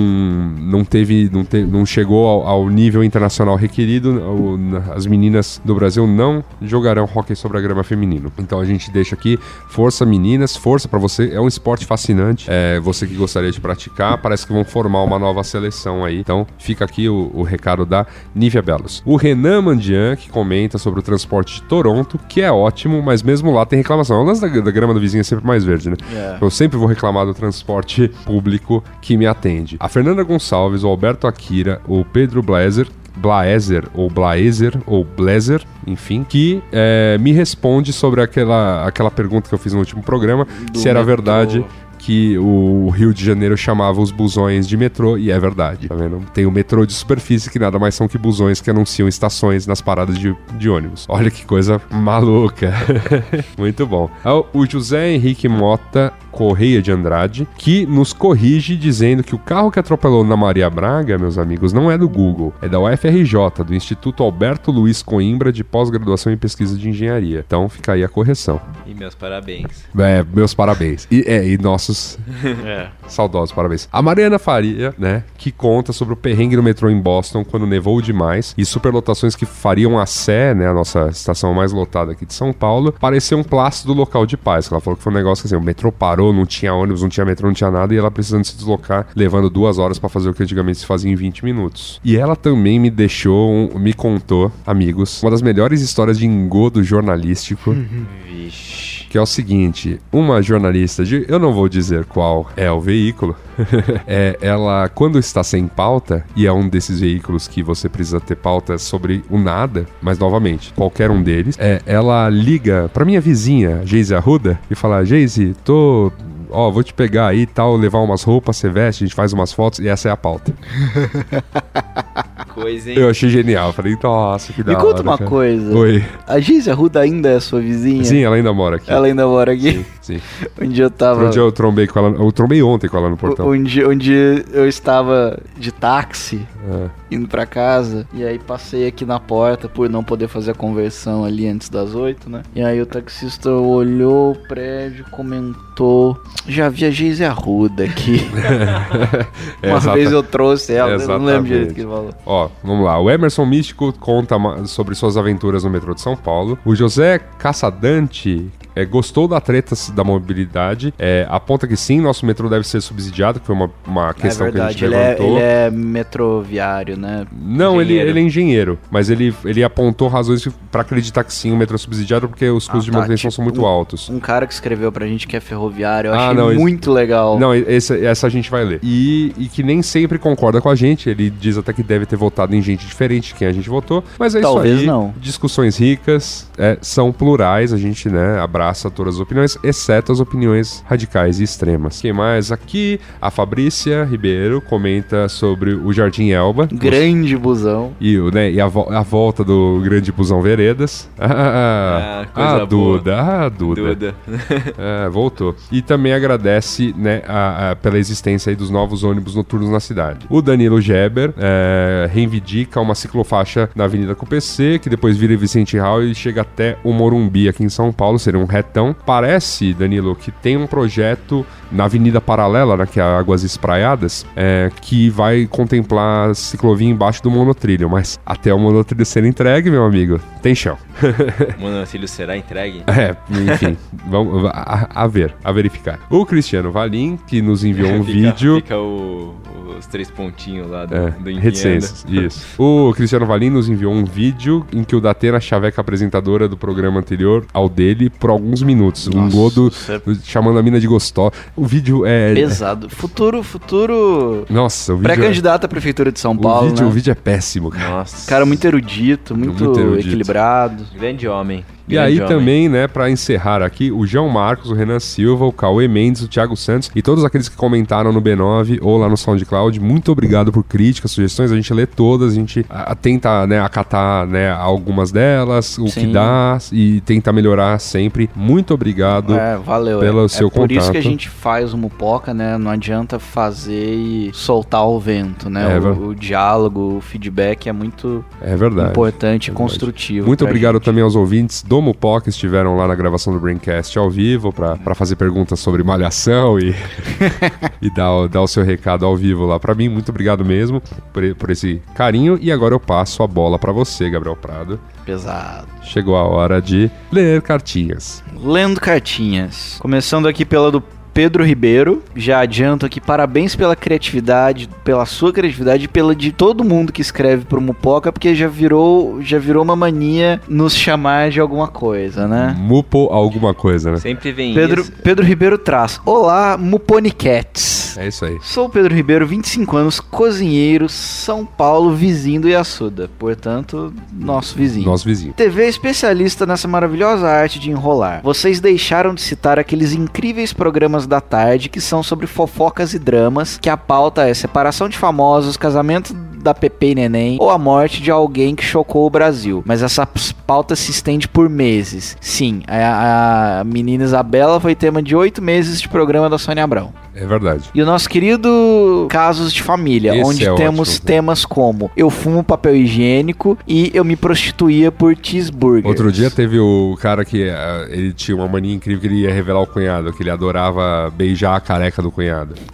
não teve, não, te- não chegou ao, ao nível internacional requerido. As meninas do Brasil não jogarão hóquei sobre a grama feminino. Então a gente deixa aqui força meninas, força pra você. É um esporte fascinante. É, você que gostaria de praticar, parece que vão formar uma nova seleção aí. Então fica aqui o, o recado da Nívia Belos. O Renan Mandian, que comenta sobre o transporte de Toronto, que é ótimo, mas mesmo lá tem reclamação. O lance da, da grama do vizinho é sempre mais verde, né? É. Eu sempre vou reclamar do transporte público que me atende. A Fernanda Gonçalves, o Alberto Akira, o Pedro Blazer, Blaezer, ou Blaezer, ou Blazer, enfim, que eh, me responde sobre aquela, aquela pergunta que eu fiz no último programa, Do se era metrô. verdade que o Rio de Janeiro chamava os busões de metrô, e é verdade, tá vendo? Tem o metrô de superfície, que nada mais são que busões que anunciam estações nas paradas de, de ônibus. Olha que coisa maluca. Muito bom. É o- O José Henrique Mota Correia de Andrade, que nos corrige dizendo que o carro que atropelou na Maria Braga, meus amigos, não é do Google, é da UFRJ, do Instituto Alberto Luiz Coimbra de Pós-Graduação em Pesquisa de Engenharia. Então fica aí a correção. E meus parabéns. É, meus parabéns. E, é, e nossos saudosos parabéns. A Mariana Faria, né, que conta sobre o perrengue no metrô em Boston quando nevou demais e superlotações que fariam a Sé, né, a nossa estação mais lotada aqui de São Paulo, parecer um plácido local de paz. Ela falou que foi um negócio que assim, o metrô parou, não tinha ônibus, não tinha metrô, não tinha nada e ela precisando se deslocar, levando duas horas pra fazer o que antigamente se fazia em 20 minutos. E ela também me deixou, um- me contou, amigos, uma das melhores histórias de engodo jornalístico Vixe. Que é o seguinte: uma jornalista de, eu não vou dizer qual é o veículo, é, ela quando está sem pauta e é um desses veículos que você precisa ter pauta sobre o nada, mas novamente qualquer um deles, é, ela liga pra minha vizinha Geise Arruda e fala: Geise, tô Ó, vou te pegar aí e tal, levar umas roupas, você veste, a gente faz umas fotos e essa é a pauta. Coisa, hein? Eu achei genial. Falei, nossa, que da Me conta hora, uma cara." coisa. Oi. A Gísia Ruda ainda é sua vizinha? Sim, ela ainda mora aqui. Ela ainda mora aqui? Sim. Um dia eu tava. Um dia eu trombei com ela. Eu trombei ontem com ela no portão. Um dia, um dia eu estava de táxi É. indo pra casa e aí passei aqui na porta por não poder fazer a conversão ali antes das oito, né? E aí o taxista olhou o prédio, comentou: Já vi a Geise Arruda aqui. É, Uma exata- vez eu trouxe ela, eu não lembro direito que ele falou. Ó, vamos lá. O Emerson Místico conta sobre suas aventuras no metrô de São Paulo. O José Caçadante é, gostou da treta da mobilidade. É, aponta que sim, nosso metrô deve ser subsidiado, que foi uma, uma questão é que a gente verdade, ele é, levantou. ele é metroviário, né? Não, ele, engenheiro. ele é engenheiro, mas ele, ele apontou razões para acreditar que sim, o metrô é subsidiado, porque os custos de tá, manutenção tipo, são muito um- altos. Um cara que escreveu pra gente que é ferroviário, eu Ah, achei não, esse- muito legal. Não, esse- essa a gente vai ler. E, e que nem sempre concorda com a gente. Ele diz até que deve ter votado em gente diferente de quem a gente votou. Mas é Talvez isso aí. não. Discussões ricas, é, são plurais. A gente, né, abraça abraça todas as opiniões, exceto as opiniões radicais e extremas. Quem mais aqui? A Fabrícia Ribeiro comenta sobre o Jardim Elba. Grande busão. E, né, e a, vo- a volta do grande busão Veredas. Ah, Ah, coisa a boa. Duda, ah, Duda. Duda. É, voltou. E também agradece né, a- a- pela existência aí dos novos ônibus noturnos na cidade. O Danilo Geber é, reivindica uma ciclofaixa na Avenida CUPC, que depois vira Vicente Hall e chega até o Morumbi aqui em São Paulo, seria um retão. Parece, Danilo, que tem um projeto na Avenida Paralela, né, que é Águas Espraiadas, é, que vai contemplar ciclovia embaixo do monotrilho, mas até o monotrilho ser entregue, meu amigo, tem chão. O monotrilho será entregue? É, enfim, vamos a, a ver, a verificar. O Cristiano Valim, que nos enviou um Fica- vídeo. Fica o- os três pontinhos lá do, É, do reticências, isso. O Cristiano Valim nos enviou um vídeo em que o Datena chaveca apresentadora do programa anterior ao dele por alguns minutos. um Nossa, godo isso é chamando a mina de gostosa. O vídeo é. Pesado. Futuro, futuro. Nossa, o vídeo. é- Pré-candidato à prefeitura de São o, Paulo. vídeo, né? o vídeo é péssimo, cara. Nossa. Cara muito erudito, muito, Muito erudito. equilibrado. Grande homem. E aí homem. também, né, pra encerrar aqui, o João Marcos, o Renan Silva, o Cauê Mendes, o Thiago Santos e todos aqueles que comentaram no B9 ou lá no SoundCloud. Muito obrigado por críticas, sugestões. A gente lê todas, a gente tenta, né, acatar, né, algumas delas, o que Sim. dá e tenta melhorar sempre. Muito obrigado. É, valeu. pelo é, seu é por isso que a contato. gente faz o Mupoca, né? Não adianta fazer e soltar o vento, né? É, o, o diálogo, o feedback é muito É verdade. importante e verdade. construtivo. Muito obrigado gente. também aos ouvintes do Mupó que estiveram lá na gravação do Braincast ao vivo pra fazer perguntas sobre malhação e, e dar, o- dar o seu recado ao vivo lá pra mim. Muito obrigado mesmo por, por esse carinho. E agora eu passo a bola pra você, Gabriel Prado. Pesado. Chegou a hora de ler cartinhas. Lendo cartinhas. Começando aqui pela do Pedro Ribeiro. Já adianto aqui, parabéns pela criatividade, pela sua criatividade e pela de todo mundo que escreve pro Mupoca, porque já virou, já virou uma mania nos chamar de alguma coisa, né? Mupo alguma coisa, né? Sempre vem Pedro, isso. Pedro Ribeiro traz. Olá, Muponiquetes. É isso aí. Sou o Pedro Ribeiro, 25 anos, cozinheiro, São Paulo, vizinho do Iaçuda. Portanto, nosso vizinho. Nosso vizinho. TV especialista nessa maravilhosa arte de enrolar. Vocês deixaram de citar aqueles incríveis programas da tarde que são sobre fofocas e dramas, que a pauta é separação de famosos, casamento da Pepe e Neném ou a morte de alguém que chocou o Brasil. Mas essa pauta se estende por meses. Sim, a, a menina Isabela foi tema de oito meses de programa da Sônia Abrão. É verdade. E o nosso querido Casos de Família, Esse onde é temos ótimo. temas como Eu fumo papel higiênico e Eu me prostituía por cheeseburger. Outro dia teve o cara que ah, ele tinha uma mania incrível que ele ia revelar o cunhado, que ele adorava beijar a careca do cunhado.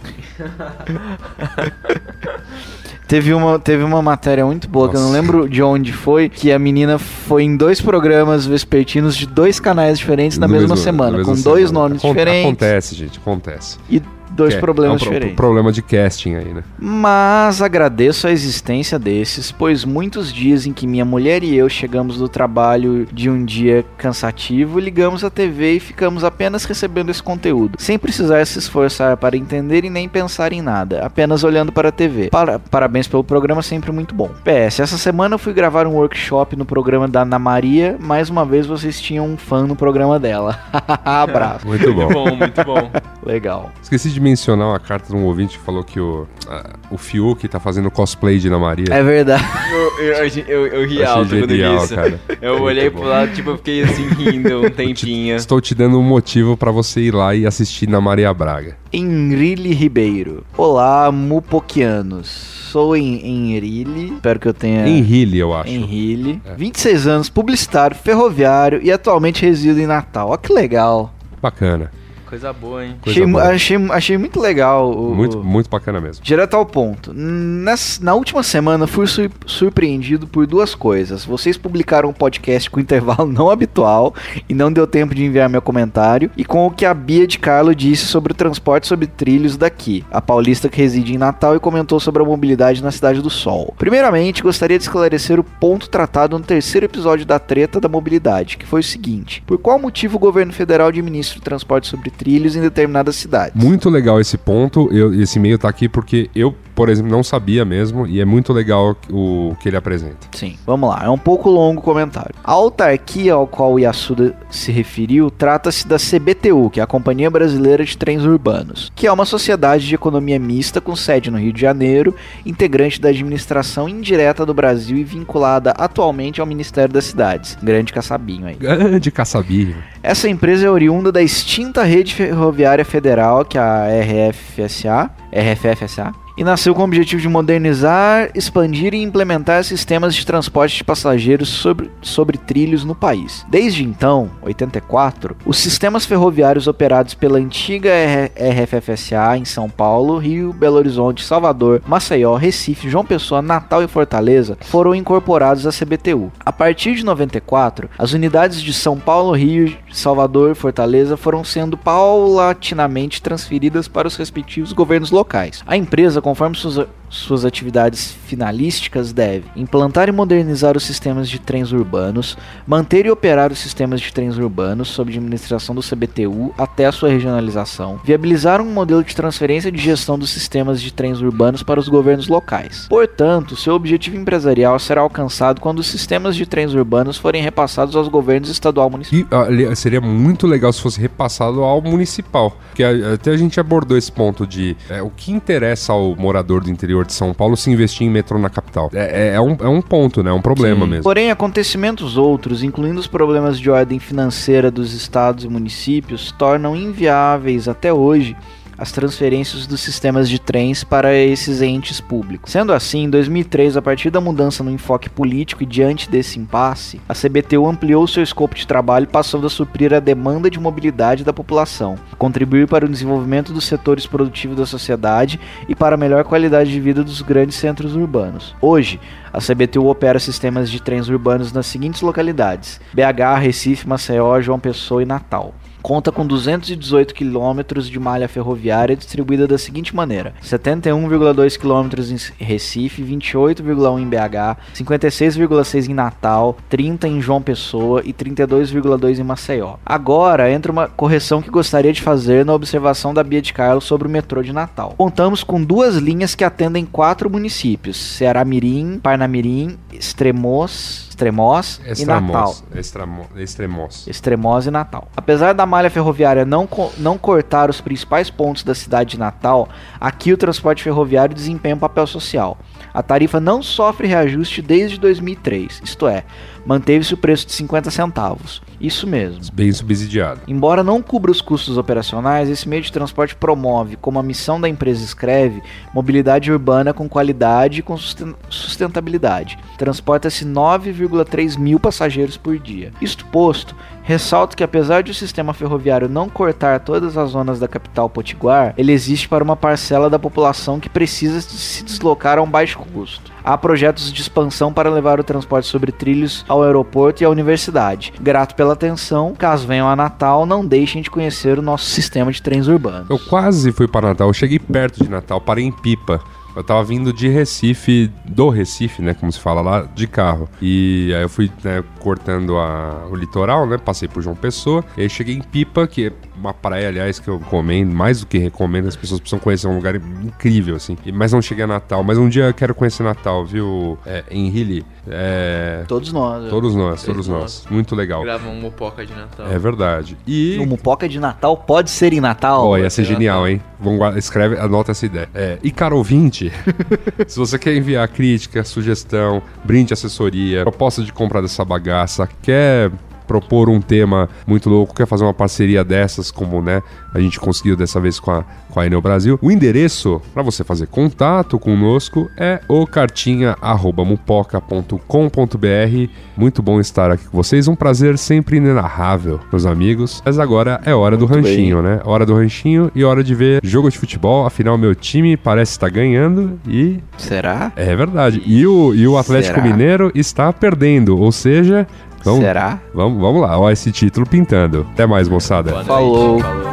Teve uma, teve uma matéria muito boa, que eu não Nossa. lembro de onde foi, que a menina foi em dois programas vespertinos de dois canais diferentes na No mesma mesmo- semana, na mesma com dois semana. nomes Acon- diferentes Acontece, gente, acontece. e dois Que é- problemas é um pro- diferentes. problema de casting aí, né? Mas agradeço a existência desses, pois muitos dias em que minha mulher e eu chegamos do trabalho de um dia cansativo, ligamos a TV e ficamos apenas recebendo esse conteúdo, sem precisar se esforçar para entender e nem pensar em nada, apenas olhando para a TV. Para- parabéns pelo programa, sempre muito bom. PS, essa semana eu fui gravar um workshop no programa da Ana Maria, mais uma vez vocês tinham um fã no programa dela. Abraço. Muito bom. Muito bom, muito bom. Legal. Esqueci de mencionar uma carta de um ouvinte que falou que o, a- o Fiuk tá fazendo cosplay de Ana Maria. É verdade. Eu, eu, eu, eu ri alto quando vi genial, isso. cara. Eu Muito olhei bom. pro lado, tipo, eu fiquei assim rindo um tempinho. Estou te dando um motivo pra você ir lá e assistir na Maria Braga. Henrile Ribeiro. Olá, mupoquianos. Sou em Henrile, espero que eu tenha... Em Rile, eu acho. Henrile. É. 26 anos, publicitário, ferroviário e atualmente resido em Natal. Ó que legal. Bacana. Coisa boa, hein? Coisa Achei, boa. achei, achei muito legal. O, Muito, o- muito bacana mesmo. Direto ao ponto. Nas- na última semana fui sur- surpreendido por duas coisas. Vocês publicaram um podcast com intervalo não habitual e não deu tempo de enviar meu comentário. E com o que a Bia de Carlo disse sobre o transporte sobre trilhos daqui. A paulista que reside em Natal e comentou sobre a mobilidade na Cidade do Sol. Primeiramente, gostaria de esclarecer o ponto tratado no terceiro episódio da treta da mobilidade, que foi o seguinte: por qual motivo o governo federal administra o transporte sobre trilhos em determinadas cidades? Muito legal esse ponto. Eu, esse e-mail tá aqui porque eu por exemplo, não sabia mesmo e é muito legal o que ele apresenta. Sim, vamos lá. É um pouco longo o comentário. A autarquia ao qual o Yasuda se referiu trata-se da CBTU, que é a Companhia Brasileira de Trens Urbanos, que é uma sociedade de economia mista com sede no Rio de Janeiro, integrante da administração indireta do Brasil e vinculada atualmente ao Ministério das Cidades. Grande caçabinho aí. Grande caçabinho. Essa empresa é oriunda da extinta Rede Ferroviária Federal, que é a RFSA, RFFSA, e nasceu com o objetivo de modernizar, expandir e implementar sistemas de transporte de passageiros sobre, sobre trilhos no país. Desde então, 84, os sistemas ferroviários operados pela antiga RFFSA em São Paulo, Rio, Belo Horizonte, Salvador, Maceió, Recife, João Pessoa, Natal e Fortaleza foram incorporados à CBTU. A partir de 94, as unidades de São Paulo, Rio, Salvador e Fortaleza foram sendo paulatinamente transferidas para os respectivos governos locais. A empresa, conforme suas, suas atividades finalísticas, deve implantar e modernizar os sistemas de trens urbanos, manter e operar os sistemas de trens urbanos sob administração do CBTU até a sua regionalização, viabilizar um modelo de transferência de gestão dos sistemas de trens urbanos para os governos locais. Portanto, seu objetivo empresarial será alcançado quando os sistemas de trens urbanos forem repassados aos governos estadual e municipal. E ali, seria muito legal se fosse repassado ao municipal. Porque até a gente abordou esse ponto de é, o que interessa ao morador do interior de São Paulo se investir em metrô na capital. É, é- é um, é um ponto, né? É um problema mesmo. Porém, acontecimentos outros, incluindo os problemas de ordem financeira dos estados e municípios, tornam inviáveis até hoje as transferências dos sistemas de trens para esses entes públicos. Sendo assim, em 2003, a partir da mudança no enfoque político e diante desse impasse, a CBTU ampliou seu escopo de trabalho passando a suprir a demanda de mobilidade da população, contribuir para o desenvolvimento dos setores produtivos da sociedade e para a melhor qualidade de vida dos grandes centros urbanos. Hoje, a CBTU opera sistemas de trens urbanos nas seguintes localidades: BH, Recife, Maceió, João Pessoa e Natal. Conta com 218 quilômetros de malha ferroviária distribuída da seguinte maneira: 71,2 quilômetros em Recife, 28,1 em BH, 56,6 em Natal, 30 em João Pessoa e 32,2 em Maceió. Agora entra uma correção que gostaria de fazer na observação da Bia de Carlos sobre o metrô de Natal. Contamos com duas linhas que atendem quatro municípios: Ceará Mirim, Parnamirim, Extremos, Extremós e Natal. Extremos. Extremo- Extremos. Extremosa e Natal. Apesar da malha ferroviária não, não cortar os principais pontos da cidade de Natal, aqui o transporte ferroviário desempenha um papel social. A tarifa não sofre reajuste desde 2003, isto é, manteve-se o preço de 50 centavos. Isso mesmo. Bem subsidiado. Embora não cubra os custos operacionais, esse meio de transporte promove, como a missão da empresa escreve, mobilidade urbana com qualidade e com susten- sustentabilidade. Transporta-se 9,3 mil passageiros por dia. Isto posto, ressalto que apesar de o sistema ferroviário não cortar todas as zonas da capital potiguar, ele existe para uma parcela da população que precisa se deslocar a um baixo custo. Há projetos de expansão para levar o transporte sobre trilhos ao aeroporto e à universidade. Grato pela atenção, caso venham a Natal, não deixem de conhecer o nosso sistema de trens urbanos. Eu quase fui para Natal. Eu cheguei perto de Natal, parei em Pipa. Eu tava vindo de Recife, do Recife, né, como se fala lá, de carro. E aí eu fui, né, cortando a- o litoral, né, passei por João Pessoa. E aí cheguei em Pipa, que é uma praia, aliás, que eu recomendo, mais do que recomendo, as pessoas precisam conhecer, é um lugar incrível, assim. Mas não cheguei a Natal. Mas um dia eu quero conhecer Natal, viu, é, Henrique? É... Todos nós. Todos nós, todos Todos nós. Muito legal. Grava um Mopoca de Natal. É verdade. E... O Mupoca de Natal pode ser em Natal? Ó, ia ser genial, Natal. hein? Vamos escreve, anota essa ideia. É, e caro ouvinte, se você quer enviar crítica, sugestão, brinde assessoria, proposta de compra dessa bagaça, quer propor um tema muito louco, quer fazer uma parceria dessas, como né, a gente conseguiu dessa vez com a, com a Enel Brasil, o endereço para você fazer contato conosco é o cartinha.mupoca.com.br. Muito bom estar aqui com vocês, um prazer sempre inenarrável, meus amigos. Mas agora é hora do Muito ranchinho, né? Hora do ranchinho e hora de ver jogo de futebol. Afinal, meu time parece estar ganhando e Será? é verdade. E o, e o Atlético Será? Mineiro está perdendo, ou seja, vamos, Será? vamos, vamos lá, ó esse título pintando. Até mais, moçada. Falou. Falou.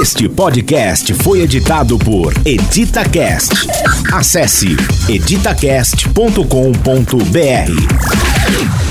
Este podcast foi editado por EditaCast. Acesse editacast.com.br.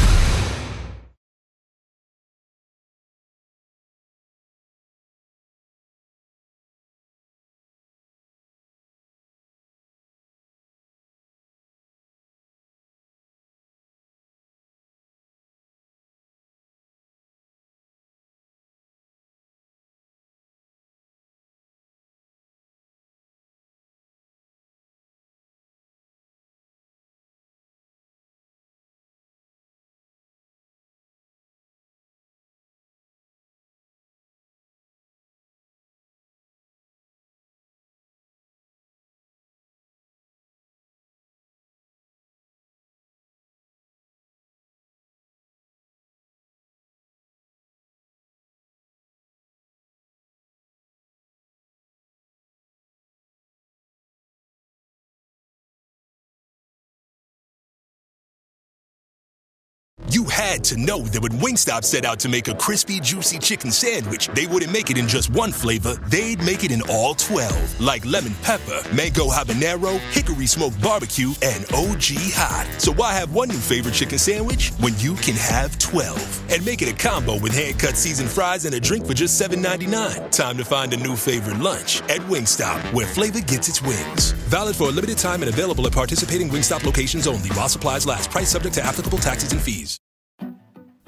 Had to know that when Wingstop set out to make a crispy, juicy chicken sandwich, they wouldn't make it in just one flavor, they'd make it in all 12. Like lemon pepper, mango habanero, hickory smoked barbecue, and OG hot. So why have one new favorite chicken sandwich when you can have 12? And make it a combo with hand cut seasoned fries and a drink for just $7.99. Time to find a new favorite lunch at Wingstop, where flavor gets its wings. Valid for a limited time and available at participating Wingstop locations only while supplies last. Price subject to applicable taxes and fees.